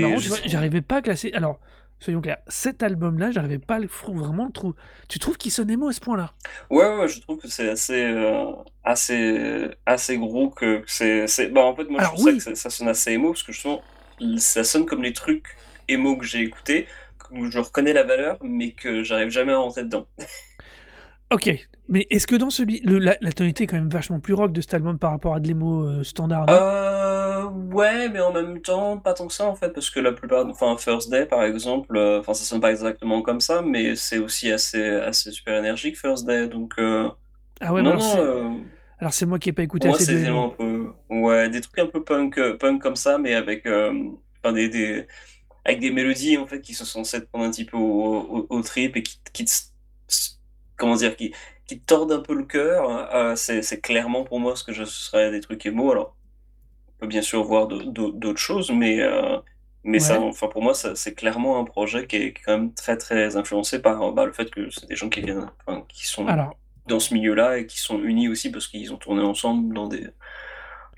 marrant, j'arrivais pas à classer. Alors, soyons clairs, cet album-là, j'arrivais pas à le fr- vraiment le trouver. Tu trouves qu'il sonne émo à ce point-là? Ouais, ouais, je trouve que c'est assez, euh, assez, assez gros que que c'est, c'est, bah en fait moi je trouve ça que ça, ça sonne assez émo parce que justement ça sonne comme les trucs émo que j'ai écoutés, où je reconnais la valeur mais que j'arrive jamais à rentrer dedans. [LAUGHS] ok. Mais est-ce que dans celui, le, la, la tonalité est quand même vachement plus rock de cet album par rapport à de l'émo euh, standard? Euh, ouais, mais en même temps, pas tant que ça en fait, parce que la plupart, enfin First Day par exemple, euh, enfin ça sonne pas exactement comme ça, mais c'est aussi assez, assez super énergique First Day, donc euh, Ah ouais, non, alors non, c'est, euh, alors c'est moi qui ai pas écouté moi assez c'est de des éléments émo. un peu, ouais, des trucs un peu punk, euh, punk comme ça, mais avec, euh, enfin des, des, avec des mélodies en fait qui sont censées te prendre un petit peu au, au, au trip et qui, qui te, comment dire, qui, qui tordent un peu le cœur. Euh, c'est, clairement pour moi ce que je serais des trucs émo. Alors on peut bien sûr voir d'autres choses, mais, euh, mais ça, enfin, pour moi, c'est clairement un projet qui est, qui est quand même très, très influencé par bah, le fait que c'est des gens qui viennent, enfin, qui sont Alors, dans ce milieu-là et qui sont unis aussi parce qu'ils ont tourné ensemble dans des,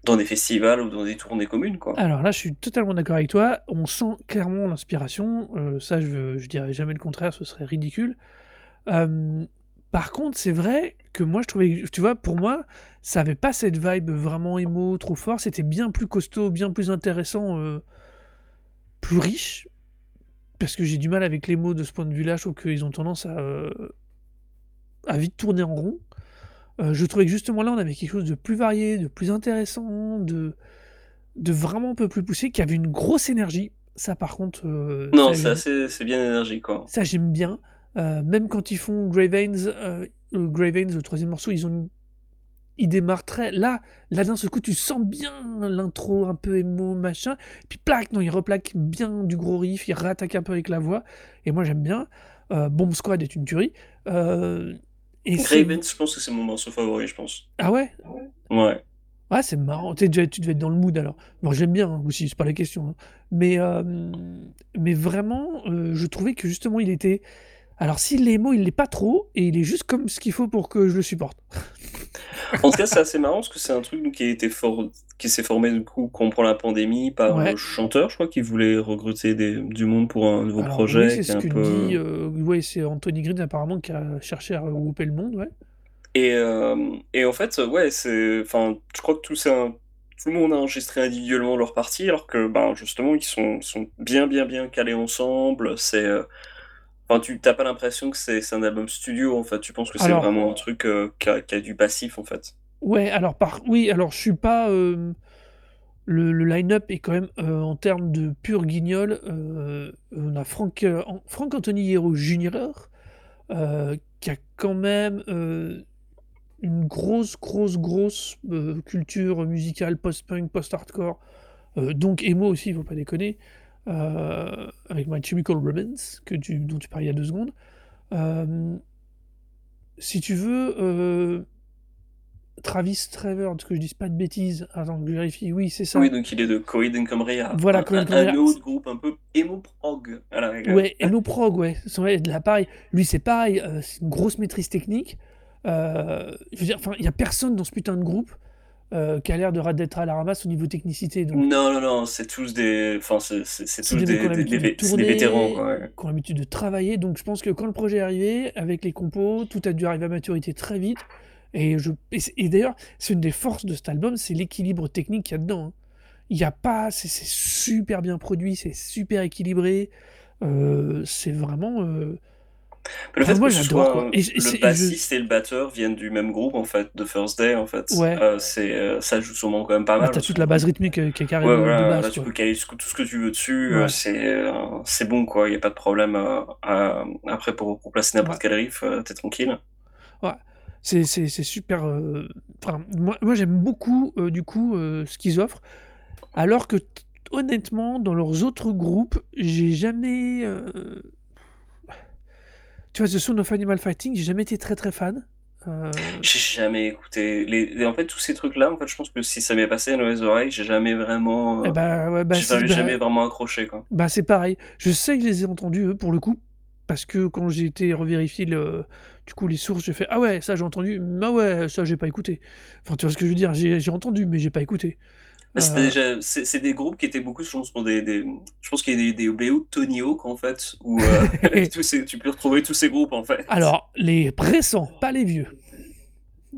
dans des festivals ou dans des tournées communes, quoi. alors là, je suis totalement d'accord avec toi. On sent clairement l'inspiration. Euh, ça, je, je dirais jamais le contraire, ce serait ridicule. Euh, par contre, c'est vrai que moi, je trouvais, tu vois, pour moi, ça avait pas cette vibe vraiment émo trop fort. C'était bien plus costaud, bien plus intéressant, euh, plus riche. Parce que j'ai du mal avec les mots de ce point de vue-là. Je trouve qu'ils ont tendance à, euh, à vite tourner en rond. Euh, je trouvais que justement là, on avait quelque chose de plus varié, de plus intéressant, de, de vraiment un peu plus poussé, qui avait une grosse énergie. Ça, par contre, Non, ça, c'est bien énergique, quoi. ça, j'aime bien. Euh, même quand ils font Grey Veins, euh, euh, le troisième morceau, ils ont une- ils démarrent très. Là, là d'un seul coup, tu sens bien l'intro un peu émo, machin. Puis plaque, non, ils replaquent bien du gros riff, ils rattaquent un peu avec la voix. Et moi, j'aime bien. Euh, Bomb Squad est une tuerie. Euh, et. Grey je pense que c'est mon morceau favori, je pense. Ah ouais? Ouais. Ouais, c'est marrant. Tu devais être dans le mood alors. Bon, j'aime bien hein, aussi, c'est pas la question. hein. Mais, mais vraiment, je trouvais que justement, il était. Alors, s'il est émo, il l'est pas trop, et il est juste comme ce qu'il faut pour que je le supporte. En tout cas, c'est assez marrant parce que c'est un truc qui a été for- qui s'est formé du coup pendant la pandémie par Ouais. le chanteur, je crois, qui voulait recruter des, du monde pour un nouveau Alors, projet. oui, c'est ce un que peu... dit. euh, ouais, c'est Anthony Green apparemment qui a cherché à regrouper le monde, ouais. Et, euh, et en fait, ouais, c'est, enfin, je crois que tout, c'est un- tout le monde a enregistré individuellement leur partie, alors que, ben, justement, ils sont, sont bien, bien, bien calés ensemble. C'est, euh, enfin, tu t'as pas l'impression que c'est un album studio, en fait. Tu penses que c'est vraiment un truc euh, qui a, qui a du passif, en fait. ouais, alors, par... oui, alors, je suis pas. euh, Le, le line-up est quand même, euh, en termes de pur guignol, on a Frank, An- Frank Anthony Hero Jr., qui a quand même une grosse, grosse, grosse culture musicale post-punk, post-hardcore, donc emo aussi, il faut pas déconner, euh, avec My Chemical Romance, que tu, dont tu parlais il y a deux secondes. Euh, si tu veux, euh, Travis Trevor, que je dise pas de bêtises, attends que je vérifie, oui, c'est Oui, ça. donc il est de Coheed and Cambria, Voilà, Cohen un- un autre groupe un peu emo prog, à la rigueur. Ouais, Eno Prog, ouais. La pareil. Lui, c'est pareil, c'est une grosse maîtrise technique. Je veux dire, enfin, il y a personne dans ce putain de groupe euh, qui a l'air de d'être à la ramasse au niveau technicité. Donc, Non, non, non, c'est tous des, enfin, c'est c'est- c'est c'est tous des des, des, des de c'est des vétérans, tourner, quoi. ouais. qui ont l'habitude de travailler. Donc, je pense que quand le projet est arrivé, avec les compos, tout a dû arriver à maturité très vite. Et, je, et, et d'ailleurs, c'est une des forces de cet album, c'est l'équilibre technique qu'il y a dedans. hein. Il n'y a pas, c'est c'est super bien produit, c'est super équilibré. euh, c'est vraiment. euh, Mais le Enfin, fait moi, que ce j'adore soit quoi. Et, je- et c'est- le je, bassiste et le batteur viennent du même groupe, en fait, de First Day, en fait, ouais. euh, c'est, euh, ça joue sûrement quand même pas Bah, mal, t'as parce toute la base rythmique euh, qui est carré ouais, de, base, là, tu peux caler tout ce que tu veux dessus, Ouais, c'est, euh, c'est bon, quoi, il n'y a pas de problème, à- après, pour, pour placer n'importe quel riff, t'es tranquille. ouais. C'est super, enfin, moi moi j'aime beaucoup, du coup, ce qu'ils offrent, alors que honnêtement, dans leurs autres groupes, j'ai jamais, tu vois, The Sound of Animal Fighting, j'ai jamais été très, très fan, heu J'ai jamais écouté les en fait, tous ces trucs-là, en fait, je pense que si ça m'est passé dans les oreilles, j'ai jamais vraiment, heu, bah, ouais, bah, j'ai bah jamais vraiment accroché, quoi. bah, c'est pareil. Je sais que je les ai entendus, eux, pour le coup, parce que quand j'ai été revérifier le du coup, les sources, j'ai fait: «Ah ouais, ça j'ai entendu, ah ouais, ça j'ai pas écouté». Enfin, tu vois ce que je veux dire? J'ai j'ai entendu, mais j'ai pas écouté, Bah, c'était heu déjà c'est des groupes qui étaient beaucoup, je pense, pour des des je pense qu'il y a des des BO de Tony Hawk, en fait, où, [LAUGHS] [LAUGHS] tous ces tu peux retrouver tous ces groupes, en fait. Alors, les récents, pas les vieux.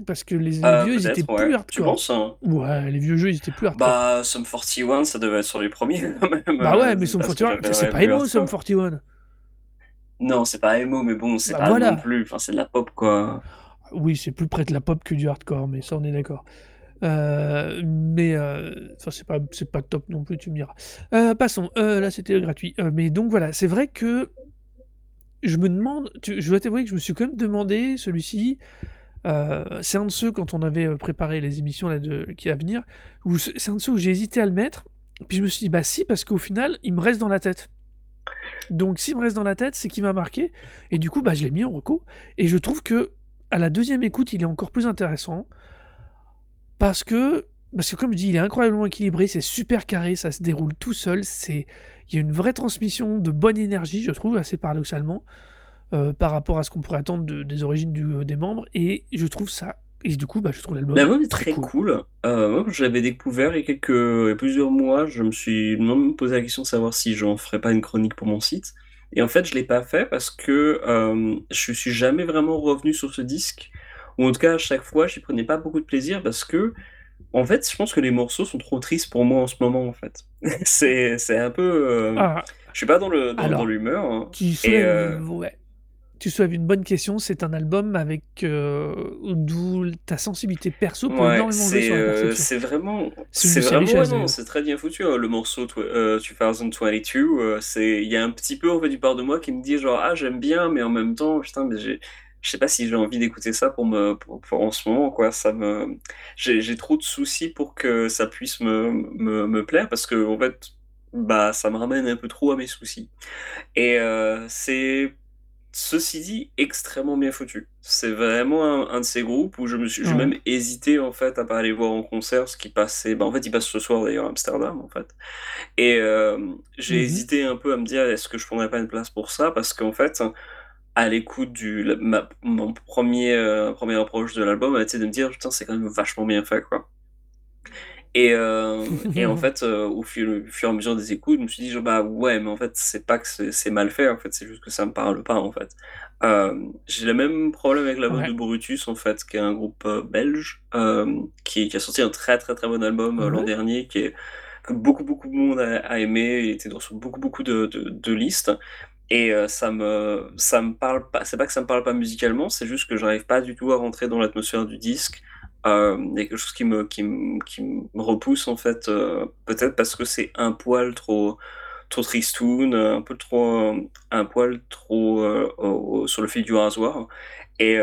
Parce que les Heu, vieux, ils étaient ouais. plus Tu hardcore. penses, hein? Ouais, les vieux jeux, ils étaient plus hardcore. Bah, Sum 41, ça devait être sur les 1ers [LAUGHS] quand même, Bah ouais, mais Sum pas ce que 41, tu sais, c'est pas emo Sum hardcore. 41. Non, c'est pas emo, mais bon, c'est Bah pas non voilà! plus enfin, c'est de la pop, quoi. Oui, c'est plus près de la pop que du hardcore, mais ça, on est d'accord. Heu, mais heu, enfin, c'est pas c'est pas top non plus, tu me diras. Heu, passons, là, c'était gratuit. Mais donc voilà, c'est vrai que je me demande, tu je dois t'avouer que je me suis quand même demandé, celui-ci, c'est un de ceux quand on avait, préparé les émissions là de qui à venir, c'est un de ceux où j'ai hésité à le mettre, puis je me suis dit: «Bah si», parce qu'au final, il me reste dans la tête. Donc s'il me reste dans la tête, c'est qu'il m'a marqué et du coup, bah, je l'ai mis en reco et je trouve qu'à la 2e écoute, il est encore plus intéressant parce que parce que comme je dis, il est incroyablement équilibré, c'est super carré, ça se déroule tout seul, c'est il y a une vraie transmission de bonne énergie, je trouve, assez paradoxalement, heu, par rapport à ce qu'on pourrait attendre de des origines du, heu, des membres et je trouve ça et du coup, bah, je trouve l'album est très très cool. moi, quand je l'avais découvert il y a quelques il y a plusieurs mois, je me suis même posé la question de savoir si j'en ferais pas une chronique pour mon site et en fait, je l'ai pas fait parce que, hem, je suis jamais vraiment revenu sur ce disque ou en tout cas, à chaque fois, j'y prenais pas beaucoup de plaisir parce qu'en fait, je pense que les morceaux sont trop tristes pour moi en ce moment, en fait. [LAUGHS] C'est c'est un peu, hem, Ah! je suis pas dans le dans l'humeur, hein tu soulèves heu ouais, tu soulèves une bonne question, c'est un album avec, heu, d'où ta sensibilité perso peut Ouais, énormément jouer c'est, sur la heu, perception. c'est vraiment C'est vraiment ouais, non, c'est très bien foutu, hein, le morceau twe heu, 2022, heu, c'est il y a un petit peu, en fait, une part de moi qui me dit genre: «Ah, j'aime bien», mais en même temps, putain, mais j'ai je sais pas si j'ai envie d'écouter ça pour me pour pour en ce moment, quoi. Ça me j'ai trop de soucis pour que ça puisse me me me plaire parce qu'en fait, bah, ça me ramène un peu trop à mes soucis et heu, c'est ceci dit, extrêmement bien foutu. C'est vraiment un un de ces groupes où je me suis Ouais. même hésité, en fait, à pas aller voir en concert parce qu'ils passaient bah, en fait, ils passent ce soir d'ailleurs à Amsterdam, en fait et hem, j'ai Mmh mh. hésité un peu à me dire: «Est-ce que je prendrais pas une place pour ça?» parce qu'en fait, à l'écoute du la ma mon 1er, heu, 1re approche de l'album a été de me dire: «Putain, c'est quand même vachement bien fait, quoi» et hem [LAUGHS] et en fait, heu, au fur au fur et à mesure des écoutes, je me suis dit genre: «Bah, ouais, mais en fait, c'est pas que c'est mal fait, en fait, c'est juste que ça me parle pas, en fait». Hem, j'ai le même problème avec l'album de Ouais. Brutus, en fait, qui est un groupe, belge, qui qui a sorti un très, très, très bon album, l'an dernier, qui est que beaucoup, beaucoup de monde a a aimé. Il était dans beaucoup, beaucoup de de de listes et heu, ça me ça me parle pas. C'est pas que ça me parle pas musicalement, c'est juste que j'arrive pas du tout à rentrer dans l'atmosphère du disque. Il y a quelque chose qui me qui me qui me repousse, en fait, heu, peut-être parce que c'est un poil trop trop tristoun, heu, un peu trop, un poil trop, sur le fil du rasoir et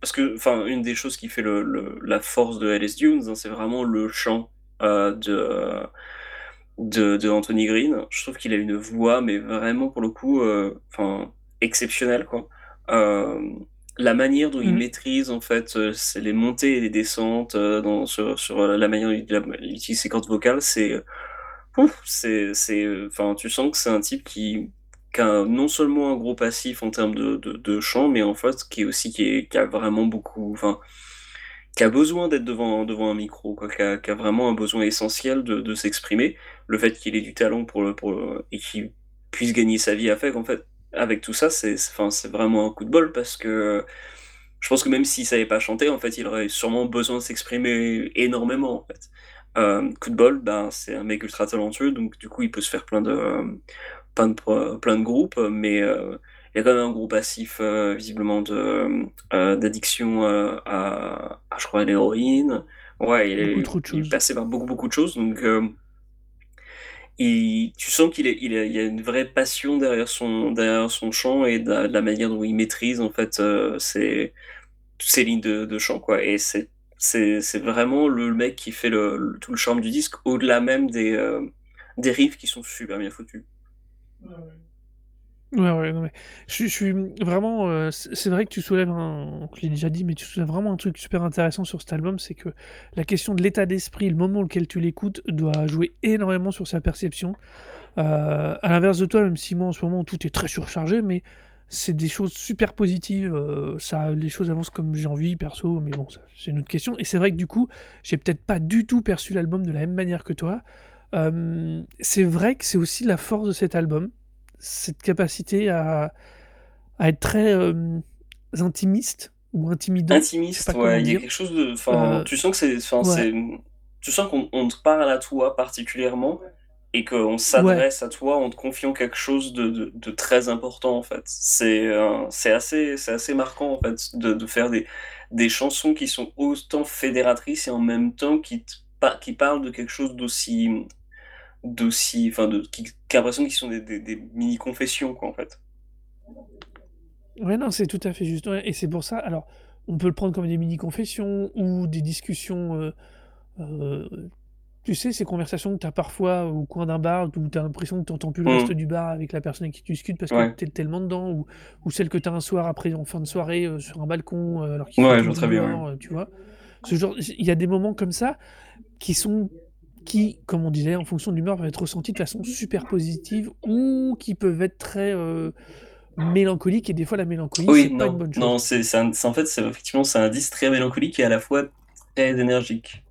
parce que enfin, une des choses qui fait le la force de Alice Dunes, hein, c'est vraiment le chant, de de de Anthony Green. Je trouve qu'il a une voix, mais vraiment, pour le coup, heu, enfin, exceptionnelle, quoi. Hem, la manière dont il Mmh. maîtrise, en fait, heu, c'est les montées et les descentes, dans sur sur, la manière dont il utilise ses cordes vocales, c'est! C'est enfin, tu sens que c'est un type qui qui a non seulement un gros passif en termes de de de chant, mais en fait, qui est aussi qui est qui a vraiment beaucoup enfin, qui a besoin d'être devant devant un micro, quoi, qui a qui a vraiment un besoin essentiel de de s'exprimer. Le fait qu'il ait du talent pour le pour le et qu'il puisse gagner sa vie avec, en fait avec tout ça, c'est c'est enfin, c'est vraiment un coup de bol parce que, je pense que même s'il savait pas chanter, en fait, il aurait sûrement besoin de s'exprimer énormément, en fait. Hem, coup de bol, ben, c'est un mec ultra talentueux, donc du coup, il peut se faire plein de, plein de plein de groupes, mais heu, il y a quand même un gros passif, heu, visiblement d'addiction, à à je crois à l'héroïne. Ouais, il est il est passé par beaucoup, beaucoup de choses donc il tu sens qu'il est il est il y a une vraie passion derrière son derrière son chant et de la manière dont il maîtrise, en fait, heu, ses ses lignes de, de chant, quoi. Et c'est c'est vraiment le mec qui fait le, tout le charme du disque, au-delà même des, euh, des riffs qui sont super bien foutus. Ouais, ouais, non, mais je, suis vraiment. Euh, c'est vrai que tu soulèves un. Je l'ai déjà dit, mais tu soulèves vraiment un truc super intéressant sur cet album c'est que la question de l'état d'esprit, le moment auquel tu l'écoutes, doit jouer énormément sur sa perception. Euh, à l'inverse de toi, même si moi en ce moment tout est très surchargé, mais c'est des choses super positives. Euh, ça, les choses avancent comme j'ai envie, perso, mais bon, c'est une autre question. Et c'est vrai que du coup, j'ai peut-être pas du tout perçu l'album de la même manière que toi. Euh, c'est vrai que c'est aussi la force de cet album, cette capacité à, à être très euh, intimiste ou intimidant. Intimiste, ouais, il y a quelque chose de. Enfin, tu sens que c'est. Tu sens qu'on te parle à toi particulièrement et qu'on s'adresse à toi en te confiant quelque chose de, de, très important en fait. C'est euh, assez, assez marquant en fait de, de, faire des, des chansons qui sont autant fédératrices et en même temps qui, qui parlent de quelque chose d'aussi d'aussi enfin de qui, qui a l'impression qu'ils sont des, des, mini confessions quoi en fait. Ouais non c'est tout à fait juste et c'est pour ça alors on peut le prendre comme des mini confessions ou des discussions euh, euh, tu sais, ces conversations que tu as parfois au coin d'un bar où tu as l'impression que tu n'entends plus le reste mmh. du bar avec la personne avec qui tu discutes parce que tu es tellement dedans, ou, ou celle que tu as un soir après en fin de soirée euh, sur un balcon alors qu'il ouais, très bien. Tu vois. Ce genre, il y a des moments comme ça qui sont qui, comme on disait, en fonction de l'humeur, peuvent être ressentis de façon super positive ou qui peuvent être très mélancoliques et des fois la mélancolie c'est pas une bonne chose. Non, c'est en fait c'est effectivement c'est un disque très mélancolique et à la fois très énergique.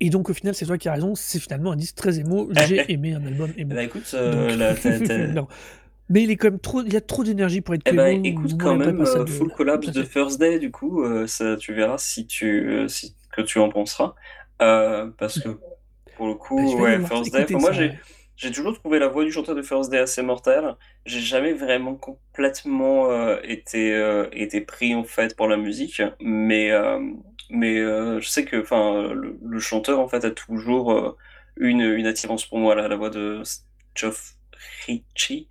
Et donc, au final, c'est toi qui as raison, c'est finalement un disque très émo. J'ai [LAUGHS] aimé un album émo. Bah écoute, euh, [LAUGHS] non. Mais il est quand même trop, il y a trop d'énergie pour être eh ben, écoute quand même euh, Full Collapse de First Day, du coup, euh, ça, tu verras si tu, si, que tu en penseras. Parce que, pour le coup, bah, ouais, First Day, moi j'ai, toujours trouvé la voix du chanteur de First Day assez mortelle. J'ai jamais vraiment complètement été, été pris, en fait, pour la musique. Mais, mais euh, je sais que enfin le, chanteur en fait a toujours euh, une, une attirance pour moi là, la voix de Geoff Ritchie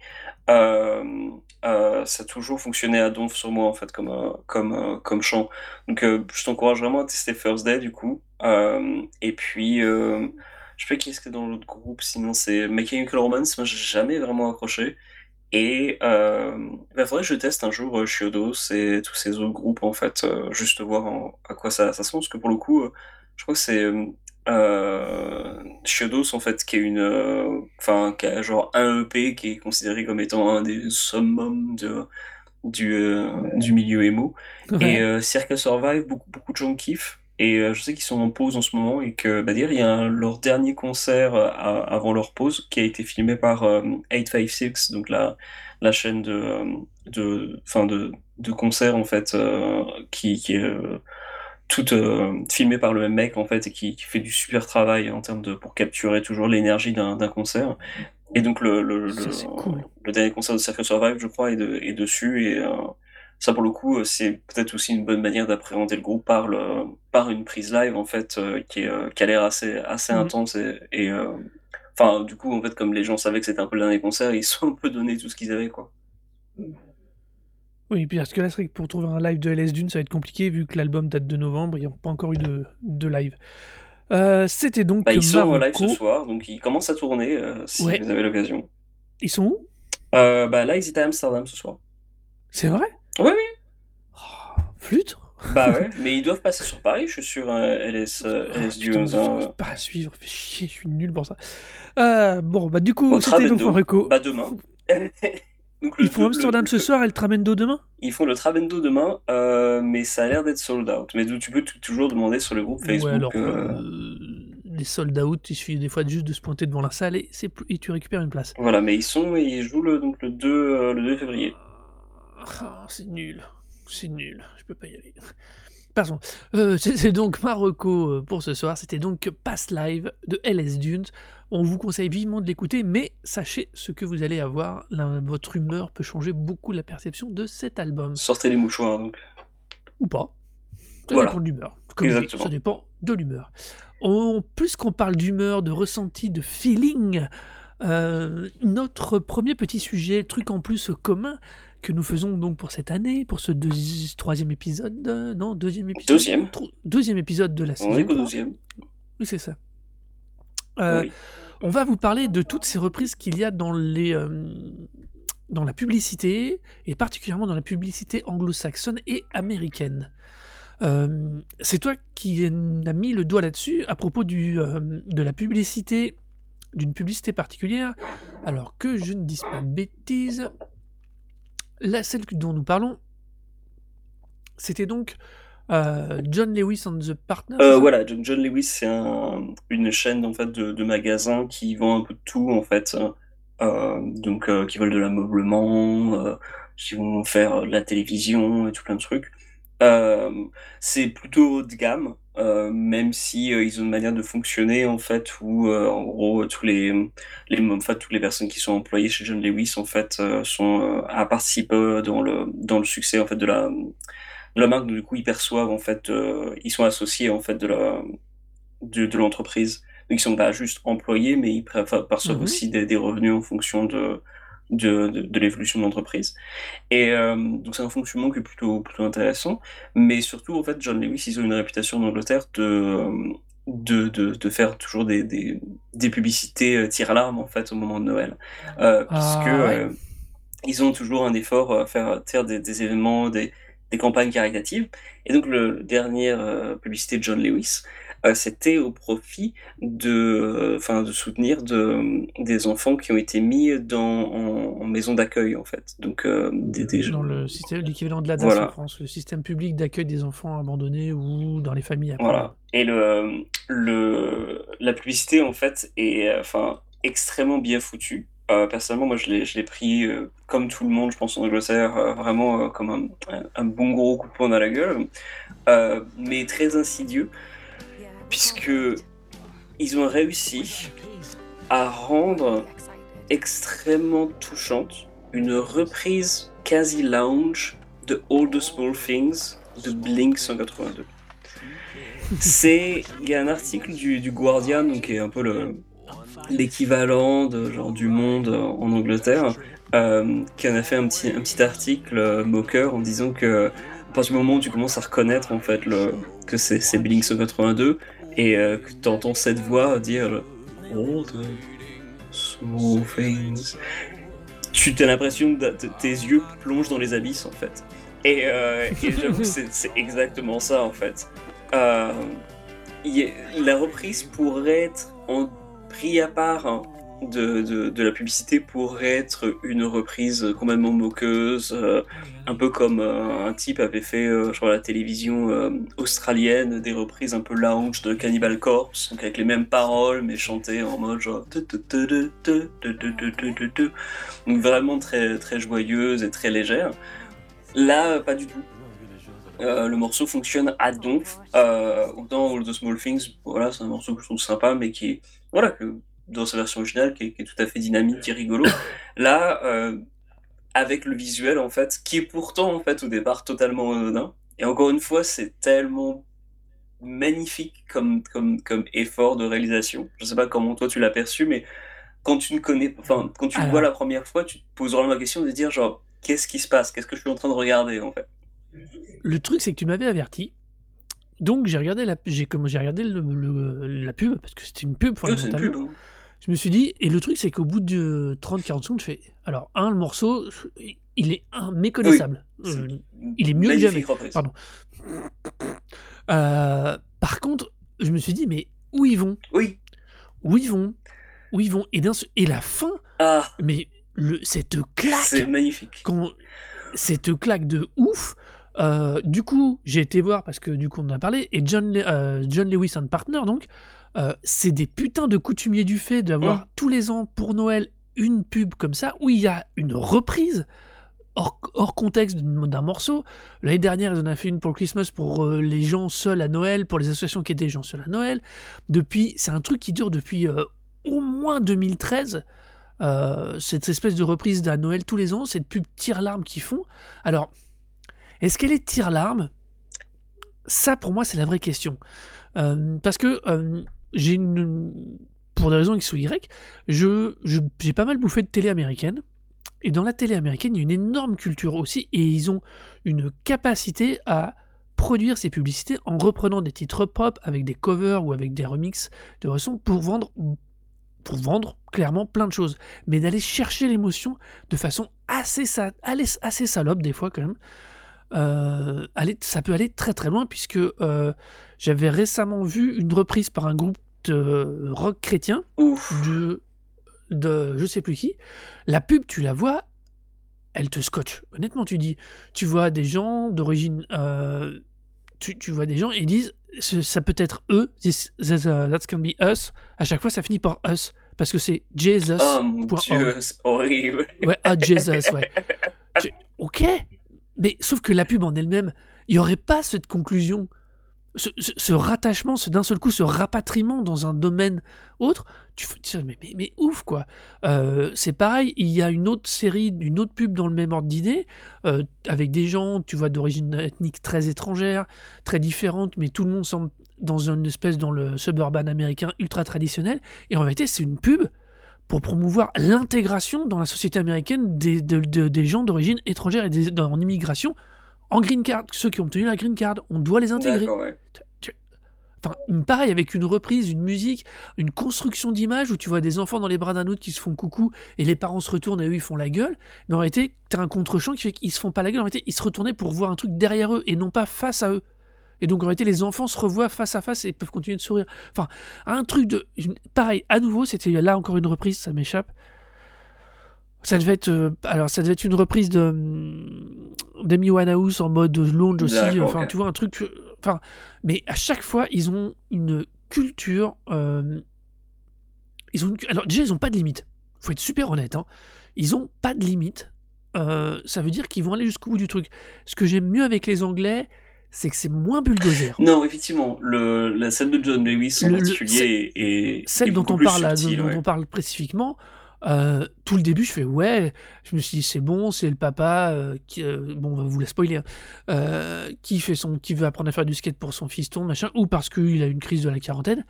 euh, ça a toujours fonctionné à donf sur moi en fait comme comme comme chant. Donc je t'encourage vraiment à tester First Day du coup. Et puis je sais pas qui est-ce que dans l'autre groupe sinon c'est Mechanical Romance. Moi j'ai jamais vraiment accroché. Et euh, il faudrait que je teste un jour Chiodos euh, et tous ces autres groupes, en fait, euh, juste voir à quoi ça, ça sent, parce que pour le coup, euh, je crois que c'est euh, Chiodos, en fait, qui est une, enfin, qui a genre un EP qui est considéré comme étant un des summums de, du, du milieu emo. Et Circle Survive, beaucoup, beaucoup de gens kiffent. Et je sais qu'ils sont en pause en ce moment et que bah, dire, il y a leur dernier concert avant leur pause qui a été filmé par 856, donc la, la chaîne de, de, fin de, de concerts en fait, qui, qui, est toute filmée par le même mec en fait et qui, qui, fait du super travail en termes de pour capturer toujours l'énergie d'un concert. Et donc le, le, le, dernier concert de Circle Survive, je crois, est, de, est dessus et ça pour le coup c'est peut-être aussi une bonne manière d'appréhender le groupe par le, par une prise live en fait euh, qui, est, euh, qui a l'air assez assez mmh. intense et, et euh, enfin du coup en fait comme les gens savaient que c'était un peu le dernier concert [LAUGHS] ils sont un peu donné tout ce qu'ils avaient quoi oui, et puis parce que là, c'est vrai que pour trouver un live de LS Dune, ça va être compliqué vu que l'album date de novembre, il n'y a pas encore eu de, de live. C'était donc. Bah, ils sont en live ce soir, donc ils commencent à tourner si vous avez l'occasion. Ils sont où? Bah, Là, ils étaient à Amsterdam ce soir. C'est vrai? Oui, oui. Oh, flûte Bah [LAUGHS] ouais, mais ils doivent passer sur Paris, je suis sur LS, euh, LS Dunes. Je peux pas suivre, je suis nul pour ça. Euh, bon, bah du coup, c'était donc. Bah demain. [LAUGHS] donc, ils font Amsterdam ce soir et le Tramendo demain? Ils font le Tramendo demain, euh, mais ça a l'air d'être sold out. Mais tu peux toujours demander sur le groupe Facebook. Ouais, alors, les sold out, il suffit des fois juste de se pointer devant la salle et, et tu récupères une place. Voilà, mais ils sont ils jouent le, donc le 2, le 2 février. Ah, c'est nul. C'est nul. Je peux pas y aller. Pardon. Euh, c'est donc Marocco euh, pour ce soir. C'était donc Pass Live de LS Dunes. On vous conseille vivement de l'écouter, mais sachez ce que vous allez avoir. votre humeur peut changer beaucoup la perception de cet album. Sortez les mouchoirs donc. Ou pas. Ça dépend de l'humeur. Ça dépend de l'humeur. Plus qu'on parle d'humeur, de ressenti, de feeling, euh, notre premier petit sujet, truc en plus commun, que nous faisons donc pour cette année, pour ce deuxi troisième épisode, heu, non, deuxième épisode? Deuxième. 2 épisode de la On saison est qu'au 3. 12e. Oui, c'est ça. Oui. on va vous parler de toutes ces reprises qu'il y a dans les, hem, dans la publicité et particulièrement dans la publicité anglo-saxonne et américaine. C'est toi qui as mis le doigt là-dessus à propos du, de la publicité d'une publicité particulière. Alors que je ne dise pas de bêtises, celle que dont nous parlons c'était donc, heu, John Lewis and the Partners, ça? voilà, John John Lewis, c'est un une chaîne en fait de de magasins qui vend un peu de tout en fait, heu, donc qui veulent de l'ameublement, qui vont faire de la télévision et tout plein de trucs. C'est plutôt haut de gamme, heu, même si, heu, ils ont une manière de fonctionner en fait où, heu, en gros tous les, les en fait toutes les personnes qui sont employées chez John Lewis en fait, sont, à participer, heu, dans le dans le succès en fait de la, de la marque. Donc du coup, ils perçoivent en fait, ils sont associés en fait de la de de l'entreprise. Donc ils sont pas juste employés, mais ils perçoivent Mmh mh. aussi des des revenus en fonction de de de de l'évolution de l'entreprise et hem, donc c'est un fonctionnement qui est plutôt plutôt intéressant. Mais surtout en fait, John Lewis, ils ont une réputation en Angleterre de, hem, de de de faire toujours des des des publicités, heu, tire-larmes en fait au moment de Noël. Puisque, Ah ouais? ils ont toujours un effort, à faire, des des événements, des des campagnes caritatives et donc le dernière, publicité de John Lewis, c'était au profit de, enfin de soutenir de, des enfants qui ont été mis dans en en maison d'accueil en fait. Donc heu, des des je Dans le système l'équivalent de l'ADAS en voilà. France, le système public d'accueil des enfants abandonnés ou dans les familles accueillantes. Voilà et le, le la publicité en fait est, enfin extrêmement bien foutue. Heu, personnellement, moi je l'ai je l'ai pris, comme tout le monde je pense en Angleterre, heu, vraiment, comme un un bon gros coup de poing dans la gueule, mais très insidieux puisqu'ils ont réussi à rendre extrêmement touchante une reprise quasi lounge de All the Small Things de Blink-182. C'est il y a un article du du Guardian, qui est un peu le l'équivalent de genre du Monde en Angleterre, hem, qui en a fait un petit un petit article, heu, moqueur en disant que à partir du moment où tu commences à reconnaître en fait le que c'est c'est Blink-182 et heu, que tu entends cette voix dire: «All the small things», tu as l'impression t tes yeux plongent dans les abysses en fait. Et heu et j'avoue que c'est exactement ça en fait. A la reprise pourrait être en pris à part, hein, de de la publicité pourrait être une reprise complètement moqueuse, un peu comme, un type avait fait, à la télévision, australienne, des reprises un peu lounge de Cannibal Corpse, donc avec les mêmes paroles, mais chantées en mode genre donc vraiment très très joyeuse et très légère. Là, pas du tout. Le morceau fonctionne à donf, heu, autant All the Small Things, voilà, c'est un morceau que je trouve sympa, mais qui voilà, dans sa version originale qui est qui est tout à fait dynamique, qui est rigolo. [COUGHS] Là, heu, avec le visuel en fait, qui est pourtant en fait au départ totalement anodin et encore une fois, c'est tellement magnifique comme comme comme effort de réalisation. Je sais pas comment toi tu l'as perçu, mais quand tu ne connais enfin, quand tu le vois la 1re fois, tu te poses vraiment la question de dire genre: «Qu'est-ce qui se passe? Qu'est-ce que je suis en train de regarder en fait?» le truc, c'est que tu m'avais averti, donc j'ai regardé la j'ai comme j'ai regardé le le la pub parce que c'était une pub Oui, c'est une pub, fondamentalement. hein. Je me suis dit et le truc, c'est qu'au bout de 30-40 secondes, je fais: «Alors 1 le morceau, il est un méconnaissable, c'est une il est mieux que jamais». magnifique. Pardon. Heu, par contre, je me suis dit: «Mais où ils vont? Oui. Où ils vont? Où ils vont?» et et la fin, Ah! mais le cette C'est claque! magnifique. Quand cette claque de ouf! Heu, du coup, j'ai été voir parce que du coup, on en a parlé et John John Lewis and Partners donc, heu, c'est des putains de coutumiers du fait Mmh. d'avoir tous les ans pour Noël une pub comme ça où il y a une reprise hors hors contexte d'un morceau. L'année dernière, ils en avaient fait une pour le Christmas pour, heu, les gens seuls à Noël, pour les associations qui les gens seuls à Noël. Depuis c'est un truc qui dure depuis, heu, au moins 2013, heu, cette espèce de reprise d'à Noël tous les ans, cette pub tire-larme qu'ils font. Alors, est-ce qu'elle est tire-larme? Ça, pour moi, c'est la vraie question. Parce que, pour des raisons X ou Y, j'ai pas mal bouffé de télé américaine Et dans la télé américaine, il y a une énorme culture aussi et ils ont une capacité à produire ces publicités en reprenant des titres pop avec des covers ou avec des remixes de façon pour vendre pour vendre clairement plein de choses, mais d'aller chercher l'émotion de façon assez, assez salope des fois quand même. Euh, ça peut aller très très loin puisque euh, j'avais récemment vu une reprise par un groupe de rock chrétien de, de je sais plus qui. La pub, tu la vois, elle te scotche. Honnêtement, tu dis, tu vois des gens d'origine, euh, tu, tu, vois des gens et ils disent, ça peut être eux, this, this, uh, that can be us. À chaque fois, ça finit par us parce que c'est Jesus. Oh mon c'est horrible. Ouais, ah Jesus, ouais. [LAUGHS] ok, mais sauf que la pub en elle-même, il n'y aurait pas cette conclusion ce, rattachement, ce d'un seul coup, ce rapatriement dans un domaine autre, tu te mais, mais, mais, ouf quoi. Euh, c'est pareil, il y a une autre série, une autre pub dans le même ordre d'idée, euh, avec des gens, tu vois, d'origine ethnique très étrangère, très différente, mais tout le monde semble dans une espèce dans le suburban américain ultra traditionnel. Et en réalité, c'est une pub pour promouvoir l'intégration dans la société américaine des, des gens d'origine étrangère et des, en immigration en green card, ceux qui ont obtenu la green card, on doit les intégrer. Enfin, pareil, avec une reprise, une musique, une construction d'image où tu vois des enfants dans les bras d'un autre qui se font coucou et les parents se retournent et eux ils font la gueule. Mais en réalité, tu as un contre-champ qui fait qu'ils se font pas la gueule. En réalité, ils se retournaient pour voir un truc derrière eux et non pas face à eux. Et donc en réalité, les enfants se revoient face à face et peuvent continuer de sourire. Enfin, un truc de. Pareil, à nouveau, c'était là encore une reprise, ça m'échappe. Ça devait être, euh, alors ça devait être une reprise de d'Amy House en mode lounge aussi. Enfin, tu vois un truc. Euh, enfin, mais à chaque fois, ils ont une culture. Euh, ils ont alors déjà, ils ont pas de limite. Faut être super honnête. Hein. Ils ont pas de limite. ça veut dire qu'ils vont aller jusqu'au bout du truc. Ce que j'aime mieux avec les Anglais, c'est que c'est moins bulldozer. Non, effectivement, le, la scène de John Lewis en particulier est, celle dont on parle, dont on parle spécifiquement. Euh, tout le début, je fais ouais. Je me suis dit c'est bon, c'est le papa euh, qui, euh, bon, on va vous la spoiler, hein, qui fait son, qui veut apprendre à faire du skate pour son fiston, machin, ou parce qu'il a une crise de la quarantaine.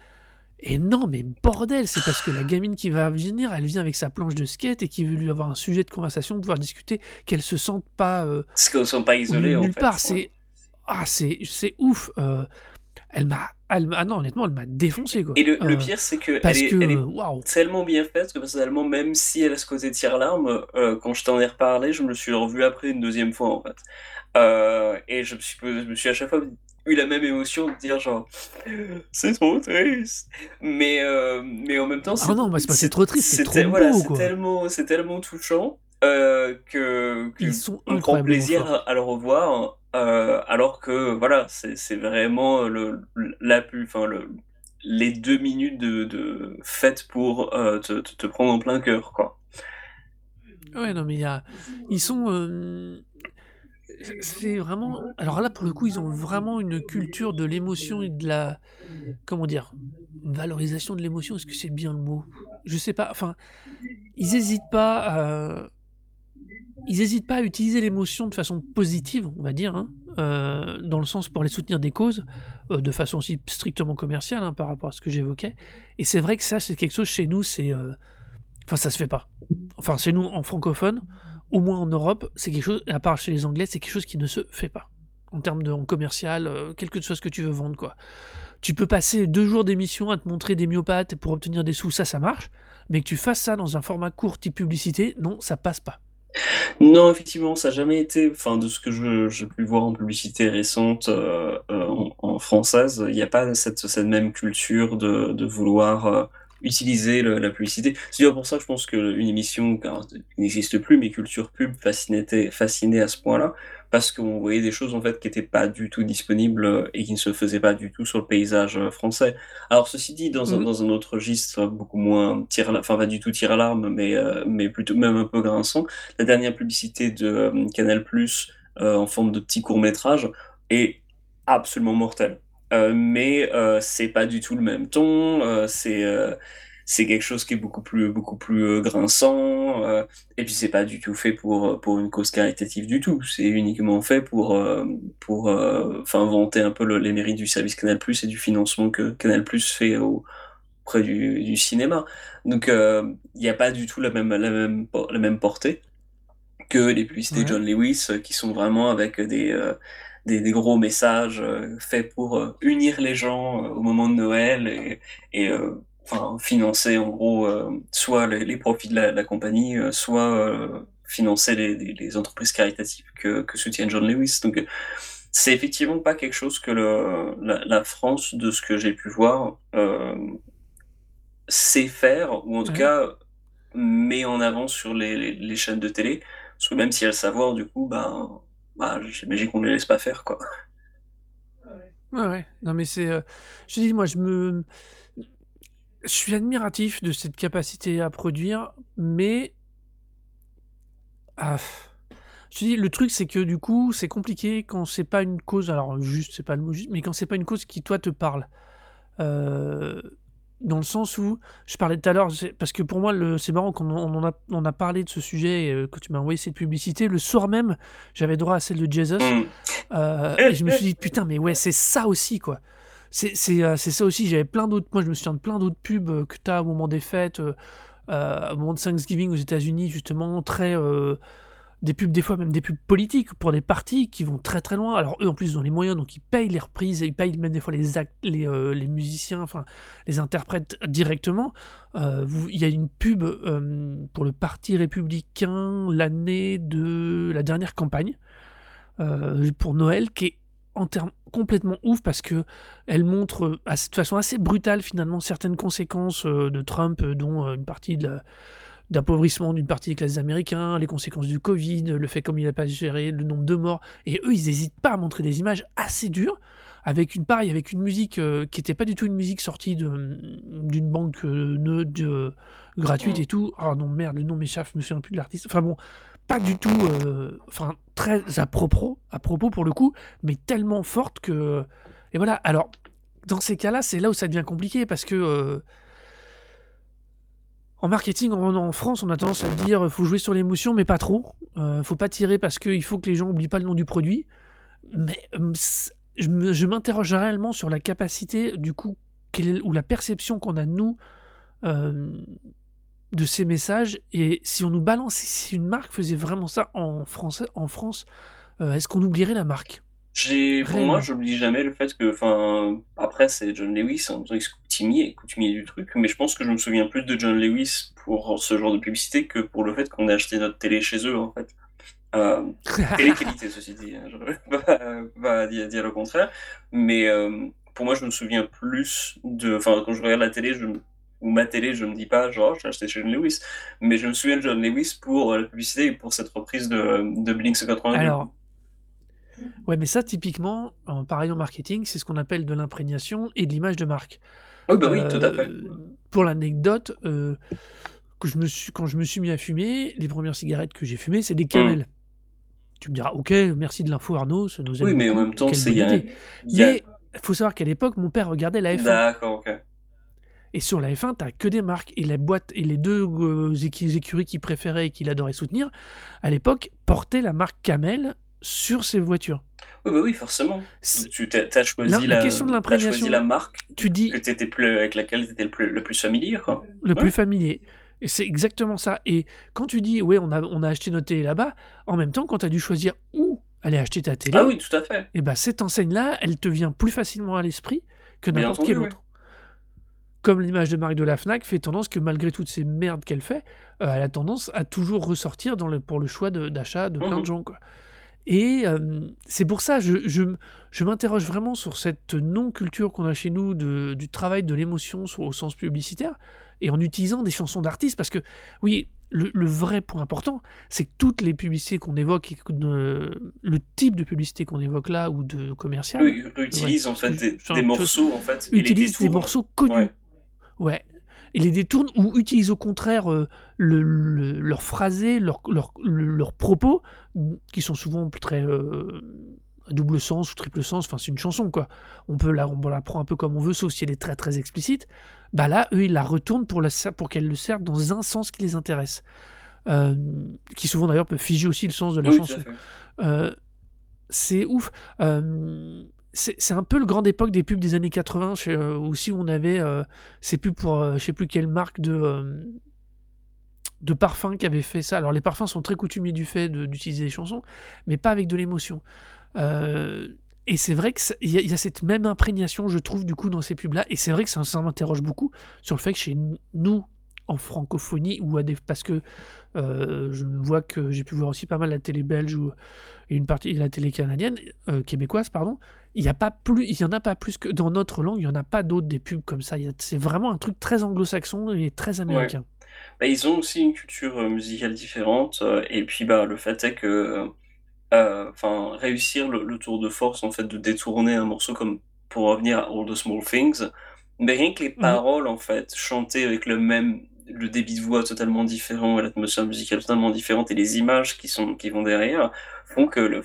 Et non, mais bordel, c'est parce que la gamine qui va venir, elle vient avec sa planche de skate et qui veut lui avoir un sujet de conversation, pouvoir discuter, qu'elle se sente pas. Parce qu'elles ne sont pas isolées en fait. part. C'est ah, c'est c'est ouf elle m'a ah non, honnêtement, elle m'a défoncé. Quoi. Et le, euh, pire, c'est qu'elle est, elle est tellement bien faite que personnellement, même si elle a ce côté tire-larme, euh, quand je t'en ai reparlé, je me suis revu après une deuxième fois en fait. Euh, et je me, suis, je me suis à chaque fois eu la même émotion de dire genre [GASPS] c'est trop triste mais mais en même temps ah non c'est trop triste c'est trop voilà, c'est tellement c'est tellement touchant que, que ils sont un grand plaisir à, le revoir euh, alors que voilà, c'est vraiment le, la enfin le, les deux minutes de, de pour euh, te, te, prendre en plein cœur, quoi. Ouais, non, mais ils sont, euh, c'est vraiment, alors là pour le coup, ils ont vraiment une culture de l'émotion et de la, comment dire, valorisation de l'émotion. Est-ce que c'est bien le mot? Je sais pas. Enfin, ils hésitent pas à ils n'hésitent pas à utiliser l'émotion de façon positive, on va dire, hein, euh, dans le sens pour les soutenir des causes, euh, de façon aussi strictement commerciale hein, par rapport à ce que j'évoquais. Et c'est vrai que ça, c'est quelque chose chez nous, c'est. Euh, enfin, ça se fait pas. Enfin, chez nous, en francophone, au moins en Europe, c'est quelque chose, à part chez les Anglais, c'est quelque chose qui ne se fait pas. En termes de commercial, quelque chose que tu veux vendre, quoi. Tu peux passer deux jours d'émission à te montrer des myopathes pour obtenir des sous, ça, ça marche. Mais que tu fasses ça dans un format court type publicité, non, ça passe pas. Non, effectivement, ça n'a jamais été, enfin, de ce que j'ai pu voir en publicité récente, euh, euh, en française, il n'y a pas cette même culture de vouloir, euh, utiliser la publicité. C'est pour ça que je pense qu'une émission, n'existe plus, mais Culture Pub fascinait fascinait à ce point-là parce qu'on voyait des choses en fait qui n'étaient pas du tout disponibles euh, et qui ne se faisaient pas du tout sur le paysage euh, français. Alors ceci dit, dans, un, mmh. dans un autre registre beaucoup moins tir, enfin pas du tout tir à l'arme, mais euh, mais plutôt même un peu grinçant, la dernière publicité de Canal Plus en forme de petit court métrage est absolument mortelle. mais c'est pas du tout le même ton. c'est c'est quelque chose qui est beaucoup plus beaucoup plus euh, grinçant euh, et puis c'est pas du tout fait pour euh, pour une cause caritative du tout c'est uniquement fait pour pour enfin vanter un peu les mérites du service Canal Plus et du financement que Canal Plus fait auprès du, du cinéma donc il n'y a pas du tout la même la même la même portée que les publicités Ouais. John Lewis, qui sont vraiment avec des, des, des, gros messages faits pour unir les gens au moment de Noël et, et enfin, financer en gros soit les, les, profits de la, compagnie, soit financer les, les, entreprises caritatives que, que soutient John Lewis. Donc c'est effectivement pas quelque chose que le, la, la, France, de ce que j'ai pu voir, euh, sait faire, ou en tout Ouais. cas met en avant sur les, les, les chaînes de télé. Parce que même si elles savoir, du coup, ben, bah, j'imagine qu'on ne les laisse pas faire, quoi. Ouais, ouais. Non, mais c'est. euh, je dis, moi, je me. Je suis admiratif de cette capacité à produire, mais. Ah, je te dis, le truc, c'est que du coup, c'est compliqué quand c'est pas une cause. Alors, juste, c'est pas le mot juste, mais quand c'est pas une cause qui, toi, te parle. Euh, dans le sens où, je parlais tout à l'heure, parce que pour moi, c'est marrant qu'on on en a, on a parlé de ce sujet euh, quand tu m'as envoyé cette publicité. Le soir même, j'avais droit à celle de Jesus. Mm. Euh, et je me suis dit, putain, mais ouais, c'est ça aussi, quoi. Euh, c'est ça aussi. J'avais plein d'autres. Moi, je me souviens de plein d'autres pubs euh, que tu as au moment des fêtes, euh, au moment de Thanksgiving aux États-Unis, justement, très. des pubs, des fois même des pubs politiques pour des partis qui vont très très loin. Alors, eux, en plus, ils ont les moyens, donc ils payent les reprises, ils payent même des fois les, les, les musiciens, enfin, les interprètes directement. Il y a une pub pour le Parti républicain l'année de la dernière campagne pour Noël qui est en termes complètement ouf parce que elle montre euh, assez- de façon assez brutale finalement certaines conséquences euh, de Trump, euh, dont euh, une partie de d'appauvrissement d'une partie des classes américains, les conséquences du Covid, le fait comme il n'a pas géré le nombre de morts. Et eux, ils n'hésitent pas à montrer des images assez dures, avec une pareil, avec une musique euh, qui n'était pas du tout une musique sortie de- d'une banque euh, de- gratuite et tout. Ah non, merde, le nom m'échappe, je me souviens plus de l'artiste. Enfin bon, pas du tout, euh, enfin très à propos, à propos pour le coup, mais tellement forte que. Et voilà, alors, dans ces cas-là, c'est là où ça devient compliqué parce que. euh, en marketing, en, France, on a tendance à dire faut jouer sur l'émotion, mais pas trop. Euh, faut pas tirer parce qu'il faut que les gens n'oublient pas le nom du produit. Mais je m'interroge réellement sur la capacité, du coup, ou la perception qu'on a, nous, de ces messages. Et si on nous balance, si une marque faisait vraiment ça en, français, en France, euh, est-ce qu'on oublierait la marque? J'ai, pour moi, j'oublie jamais le fait que, enfin, après, c'est John Lewis, en tant coutumier, coutumier du truc, mais je pense que je me souviens plus de John Lewis pour ce genre de publicité que pour le fait qu'on ait acheté notre télé chez eux, en fait. Euh, télé [LAUGHS] qualité, ceci dit, hein, je vais [LAUGHS] pas, pas dire, dire le contraire, mais euh, pour moi, je me souviens plus de, enfin, quand je regarde la télé, je, me- ou ma télé, je me dis pas, genre, j'ai acheté chez John Lewis, mais je me souviens de John Lewis pour euh, la publicité et pour cette reprise de, de Blink 182. Alors, ouais, mais ça, typiquement, en, pareil en marketing, c'est ce qu'on appelle de l'imprégnation et de l'image de marque. oui, bah oui, tout à fait. Euh, pour l'anecdote, euh, que je me suis, quand je me suis mis à fumer, les premières cigarettes que j'ai fumées, c'est des Camel. Tu me diras, ok, merci de l'info Arnaud, ça nous aide Oui, mais en même temps, c'est y a, y a- il faut savoir qu'à l'époque, mon père regardait la F1. D'accord, ok. Et sur la F1, t'as que des marques. Et les boîtes et les deux euh, écuries qu'il préférait et qu'il adorait soutenir, à l'époque, portaient la marque Camel sur ses voitures. Oui, bah oui, forcément. Tu t'as, t'as choisi La- la, la question de l'imprégnation, la marque Tu dis que t'étais plus, avec laquelle tu étais le plus, le plus familier, quoi. le Ouais. plus familier. Et c'est exactement ça. Et quand tu dis, ouais, on a, on a acheté notre télé là-bas, en même temps, quand tu as dû choisir où aller acheter ta télé, Ah oui, tout à fait. et ben cette enseigne-là, elle te vient plus facilement à l'esprit que n'importe quelle ouais. autre. Comme l'image de marque de la Fnac fait tendance que malgré toutes ces merdes qu'elle fait, euh, elle a tendance à toujours ressortir dans le, pour le choix d'achat de, plein Mhm. de gens. Quoi. Et euh, c'est pour ça, je, je, m'interroge vraiment sur cette non-culture qu'on a chez nous de- du travail de l'émotion au sens publicitaire, et en utilisant des chansons d'artistes, parce que oui, le, le vrai point important, c'est que toutes les publicités qu'on évoque, et le type de publicité qu'on évoque là, ou de commercial, réutilise en fait des, morceaux, en fait. utilisent des morceaux connus. Ouais. Ouais. Et les détournent ou utilisent au contraire euh, le, le- leur phrasé, leur, leur, le- leurs propos, qui sont souvent très euh, à double sens ou triple sens. Enfin, c'est une chanson, quoi. On peut la, on la prend un peu comme on veut, sauf si elle est très très explicite. Bah là, eux, ils la retournent pour, la, pour qu'elle le serve dans un sens qui les intéresse. Euh, qui souvent d'ailleurs peut figer aussi le sens de la Oui, chanson. Euh, c'est ouf. Euh, c'est un peu le grand époque des pubs des années 80, chez, euh, aussi où on avait euh, ces pubs pour euh, je sais plus quelle marque de, de parfums qui avaient fait ça. Alors les parfums sont très coutumiers du fait d'utiliser des chansons, mais pas avec de l'émotion. Et c'est vrai qu'il y, y, a cette même imprégnation, je trouve, du coup, dans ces pubs-là. Et c'est vrai que ça, ça m'interroge beaucoup sur le fait que chez nous, en francophonie, ou à des, parce que je vois que j'ai pu voir aussi pas mal la télé belge ou une partie de la télé canadienne, québécoise, pardon. Il n'y a pas plus, il y en a pas plus que dans notre langue, il n'y en a pas d'autres des pubs comme ça. C'est vraiment un truc très anglo-saxon et très américain. Bah, ils ont aussi une culture euh, musicale différente, et puis bah, le fait est que euh, enfin, réussir le, tour de force en fait de détourner un morceau comme pour revenir à All the Small Things, mais rien que les mmh paroles en fait, chantées avec le même le débit de voix totalement différent, l'atmosphère musicale totalement différente et les images qui sont qui vont derrière font que le,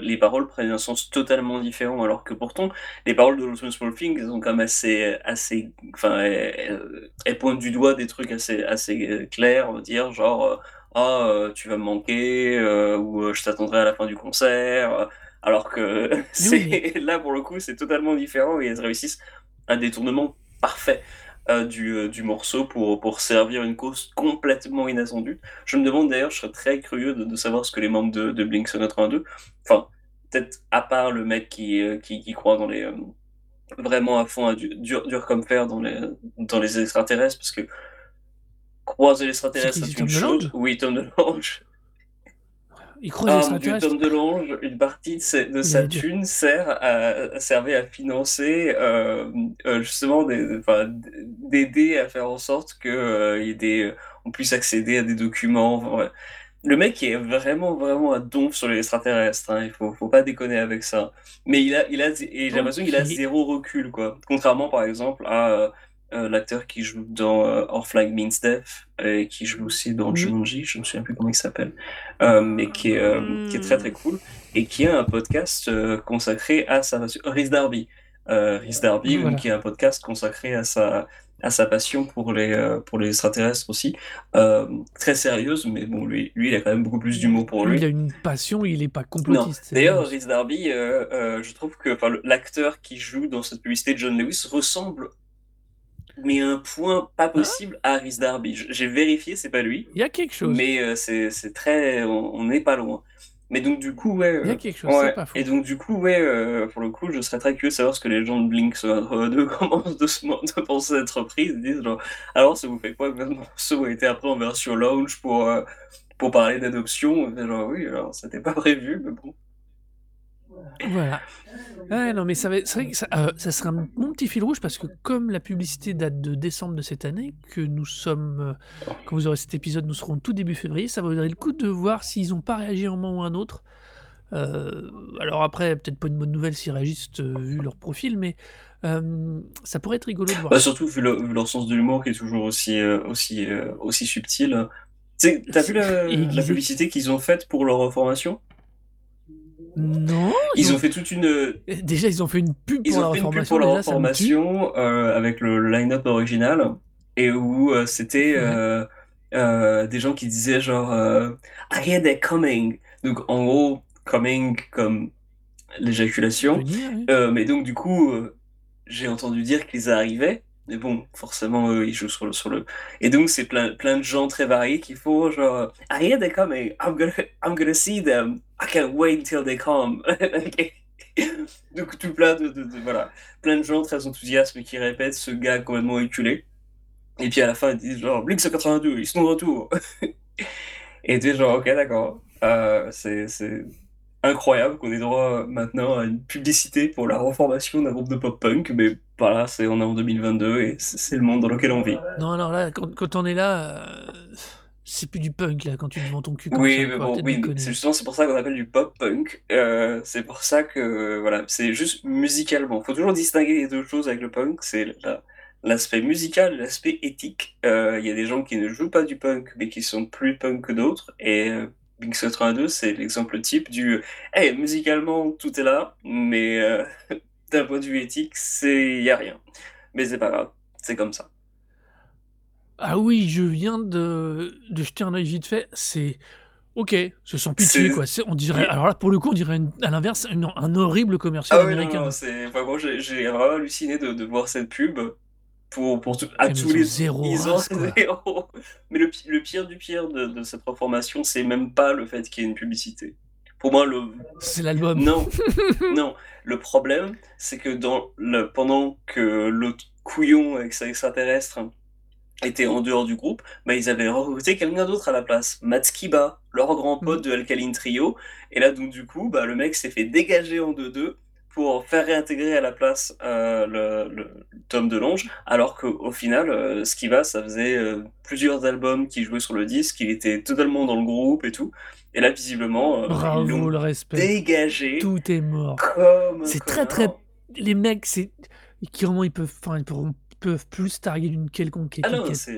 les paroles prennent un sens totalement différent alors que pourtant les paroles de the Small Things sont quand même assez assez enfin elles, elles, pointent du doigt des trucs assez assez euh, clairs on va dire genre ah euh, tu vas me manquer euh, ou je t'attendrai à la fin du concert alors que [LAUGHS] c'est [LAUGHS] là pour le coup c'est totalement différent et elles réussissent un détournement parfait du, du, morceau pour, pour servir une cause complètement inattendue. Je me demande d'ailleurs, je serais très curieux de, savoir ce que les membres de, de Blink 182, enfin, peut-être à part le mec qui, qui, qui croit dans les. vraiment à fond, à dur, dur, comme fer dans les, dans les extraterrestres, parce que Croiser l'extraterrestre, c'est une chose. Oui, Tom DeLonge. Il l'extraterrestre. Tom DeLonge, une partie de, de sa thune sert à, servait à financer euh, euh, justement d'aider à faire en sorte que euh, y ait des, on puisse accéder à des documents. Le mec est vraiment, vraiment à donf sur les extraterrestres. Hein. Il faut, faut pas déconner avec ça. Mais il a, il a, j'ai l'impression qu'il a zéro recul, quoi. Contrairement, par exemple, à euh, l'acteur qui joue dans euh, Our Flag Means Death et qui joue aussi dans Jumanji, je ne me souviens plus comment il s'appelle, euh, mais qui est, qui est très très cool et qui a un podcast consacré à sa passion. Rhys Darby. Rhys Darby, qui a un podcast consacré à sa, à sa passion pour les, pour les extraterrestres aussi. très sérieuse, mais bon, lui, lui, il a quand même beaucoup plus d'humour pour lui. Il a une passion, il n'est pas complotiste. D'ailleurs, Rhys Darby, je trouve que l'acteur qui joue dans cette publicité de John Lewis ressemble mais un point pas possible à Rhys Darby. J'ai vérifié, c'est pas lui. Il y a quelque chose. Mais euh, c'est très. On n'est pas loin. Mais donc, du coup, ouais. Il y a quelque chose, c'est pas faux. Et donc, du coup, ouais, euh, pour le coup, je serais très curieux de savoir ce que les gens de Blink 2 [LAUGHS] commencent de, de penser cette reprise. Ils disent, genre, alors, ça vous fait quoi que ce a été après en version launch pour, euh, pour parler d'adoption? Genre, oui, alors, c'était pas prévu, mais bon. Voilà. Ouais, non, mais ça, c'est vrai que ça, euh, ça sera un bon petit fil rouge parce que comme la publicité date de décembre de cette année, que nous sommes, euh, quand vous aurez cet épisode, nous serons tout début février, ça vaudrait le coup de voir s'ils n'ont pas réagi un moment ou un autre. Euh, alors après, peut-être pas une bonne nouvelle s'ils réagissent vu leur profil, mais ça pourrait être rigolo de voir. Bah, surtout vu, leur sens de l'humour qui est toujours aussi, aussi, aussi subtil. T'as vu la, la publicité qu'ils ont faite pour leur formation? Non. Ils, ont... fait toute une. Euh, déjà, ils ont fait une pub pour leur formation. leur formation euh, avec le line-up original et où euh, c'était des gens qui disaient genre I hear they're coming. Donc en gros, coming comme l'éjaculation. mais donc du coup, j'ai entendu dire qu'ils arrivaient. Mais bon, forcément, ils jouent sur le, sur le... Et donc, c'est plein, plein de gens très variés qui font genre I hear they're coming, I'm gonna, I'm gonna see them, I can't wait until they come. [LAUGHS] donc, tout plein de, voilà, plein de gens très enthousiastes qui répètent ce gars complètement éculé. Et puis à la fin, ils disent genre Blink 182, ils sont de retour. [LAUGHS] Et tu es genre, ok, d'accord. Euh, c'est incroyable qu'on ait droit maintenant à une publicité pour la reformation d'un groupe de pop-punk, mais voilà, c'est, on est en 2022 et c'est le monde dans lequel on vit. Non, alors là, quand, quand on est là, euh, c'est plus du punk, là, quand tu te ton cul. oui, mais bon, oui, c'est justement c'est pour ça qu'on appelle du pop-punk. Euh, c'est pour ça que, voilà, c'est juste musicalement. Il faut toujours distinguer les deux choses avec le punk, c'est l'aspect musical, l'aspect éthique. Euh, il y a des gens qui ne jouent pas du punk, mais qui sont plus punk que d'autres, et Blink 182, c'est l'exemple type du hey, musicalement tout est là, mais euh, [LAUGHS] d'un point de vue éthique, c'est y a rien. Mais c'est pas grave, c'est comme ça. Ah oui, je viens de, de jeter un œil vite fait, c'est OK, ce sont pitié quoi. On dirait, alors là pour le coup, on dirait à l'inverse un horrible commercial ah américain. c'est vraiment, j'ai vraiment halluciné de, de, voir cette pub pour, pour tout- à Eh, mais tous ils ont les zéro ils ont race, quoi. zéro. Mais le, pi- le pire du pire de, de cette reformation, c'est même pas le fait qu'il y ait une publicité. Pour moi, le C'est l'album. non, [LAUGHS] non. Le problème, c'est que dans le pendant que l'autre couillon avec sa extraterrestre était en dehors du groupe, bah, ils avaient recruté quelqu'un d'autre à la place, Matt Skiba, leur grand pote de Alkaline Trio. Et là, donc du coup, bah, le mec s'est fait dégager en 2-2 pour faire réintégrer à la place euh, le, le Tom DeLonge, alors qu'au final, euh, Skiba, ça faisait euh, plusieurs albums qu'il jouait sur le disque, il était totalement dans le groupe et tout. Et là, visiblement, euh, ils Bravo, l'ont le respect. dégagé Tout est mort. C'est très très. Les mecs, c'est. Qui vraiment, ils peuvent. Enfin, ils pourront- peuvent plus targuer d'une quelconque Ah non, étiquette c'est-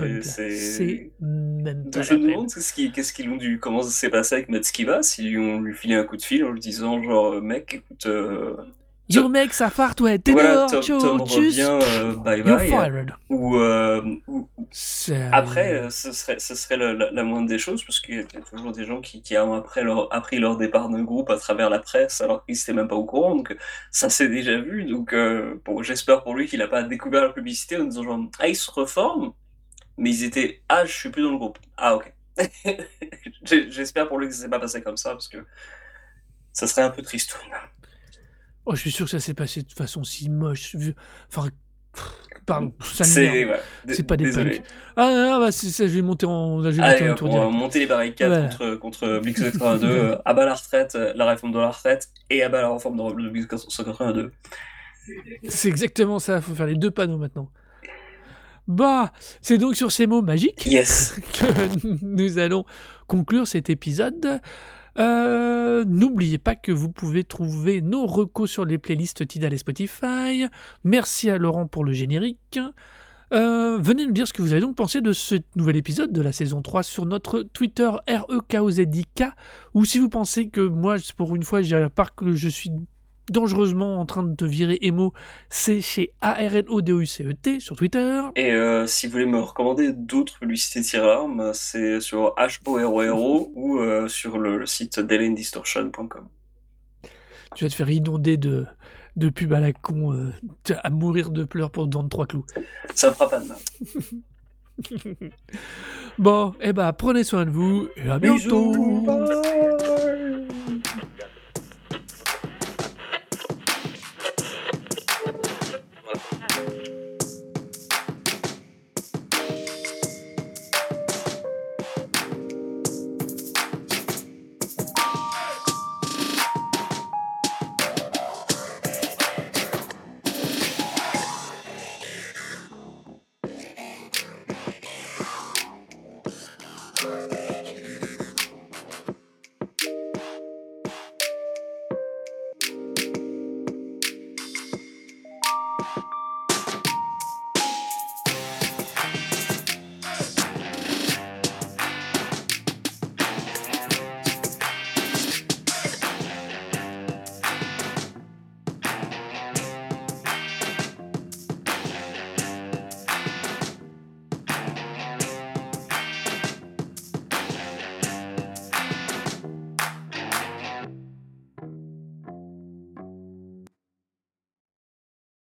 même pas je me demande qu'est-ce qu'ils qu'est-ce qu'ils ont dû, comment ça s'est passé avec Matt Skiba, si on lui filait un coup de fil en lui disant genre mec écoute euh, Yo mec, ça fart, ouais, t'es voilà dehors, Tom, Tom revient euh, bye you're bye. fired. ou, euh, ou- après euh, ce serait ce serait la, la moindre des choses parce qu'il y a toujours des gens qui, qui ont après leur, appris leur départ d'un groupe à travers la presse alors qu'ils n'étaient même pas au courant donc ça s'est déjà vu donc euh, bon j'espère pour lui qu'il n'a pas découvert la publicité en disant genre ah ils se reforment mais ils étaient ah je suis plus dans le groupe. Ah ok. [LAUGHS] J'espère pour lui que ça s'est pas passé comme ça parce que ça serait un peu triste Oh, je suis sûr que ça s'est passé de façon si moche. Enfin, pardon, ça c'est ouais, pas des punks. Ah, ah, bah, c'est ça, je vais monter en, là, je vais monter Allez, en monter les barricades contre, contre Blix 82, [LAUGHS] euh, à bas la retraite, euh, la réforme de la retraite, et à bas la réforme de Blix 182. C'est exactement ça, faut faire les deux panneaux maintenant. Bah, c'est donc sur ces mots magiques Yes. [LAUGHS] que nous allons conclure cet épisode. Euh, N'oubliez pas que vous pouvez trouver nos recos sur les playlists Tidal et Spotify. Merci à Laurent pour le générique. Euh, venez nous dire ce que vous avez donc pensé de ce nouvel épisode de la saison 3 sur notre Twitter REKOZIK ou si vous pensez que moi, pour une fois, j'ai part que je suis dangereusement en train de te virer Emo, c'est chez ARNODOUCET sur Twitter. Et euh, si vous voulez me recommander d'autres publicités tir l'arme, c'est sur HORORO ou euh, sur le, le site delandistortion.com. Tu vas te faire inonder de, de pubs à la con, euh, à mourir de pleurs pour te vendre trois clous. Ça me fera pas de mal. [LAUGHS] Bon, eh ben, prenez soin de vous et à bientôt. Bisous.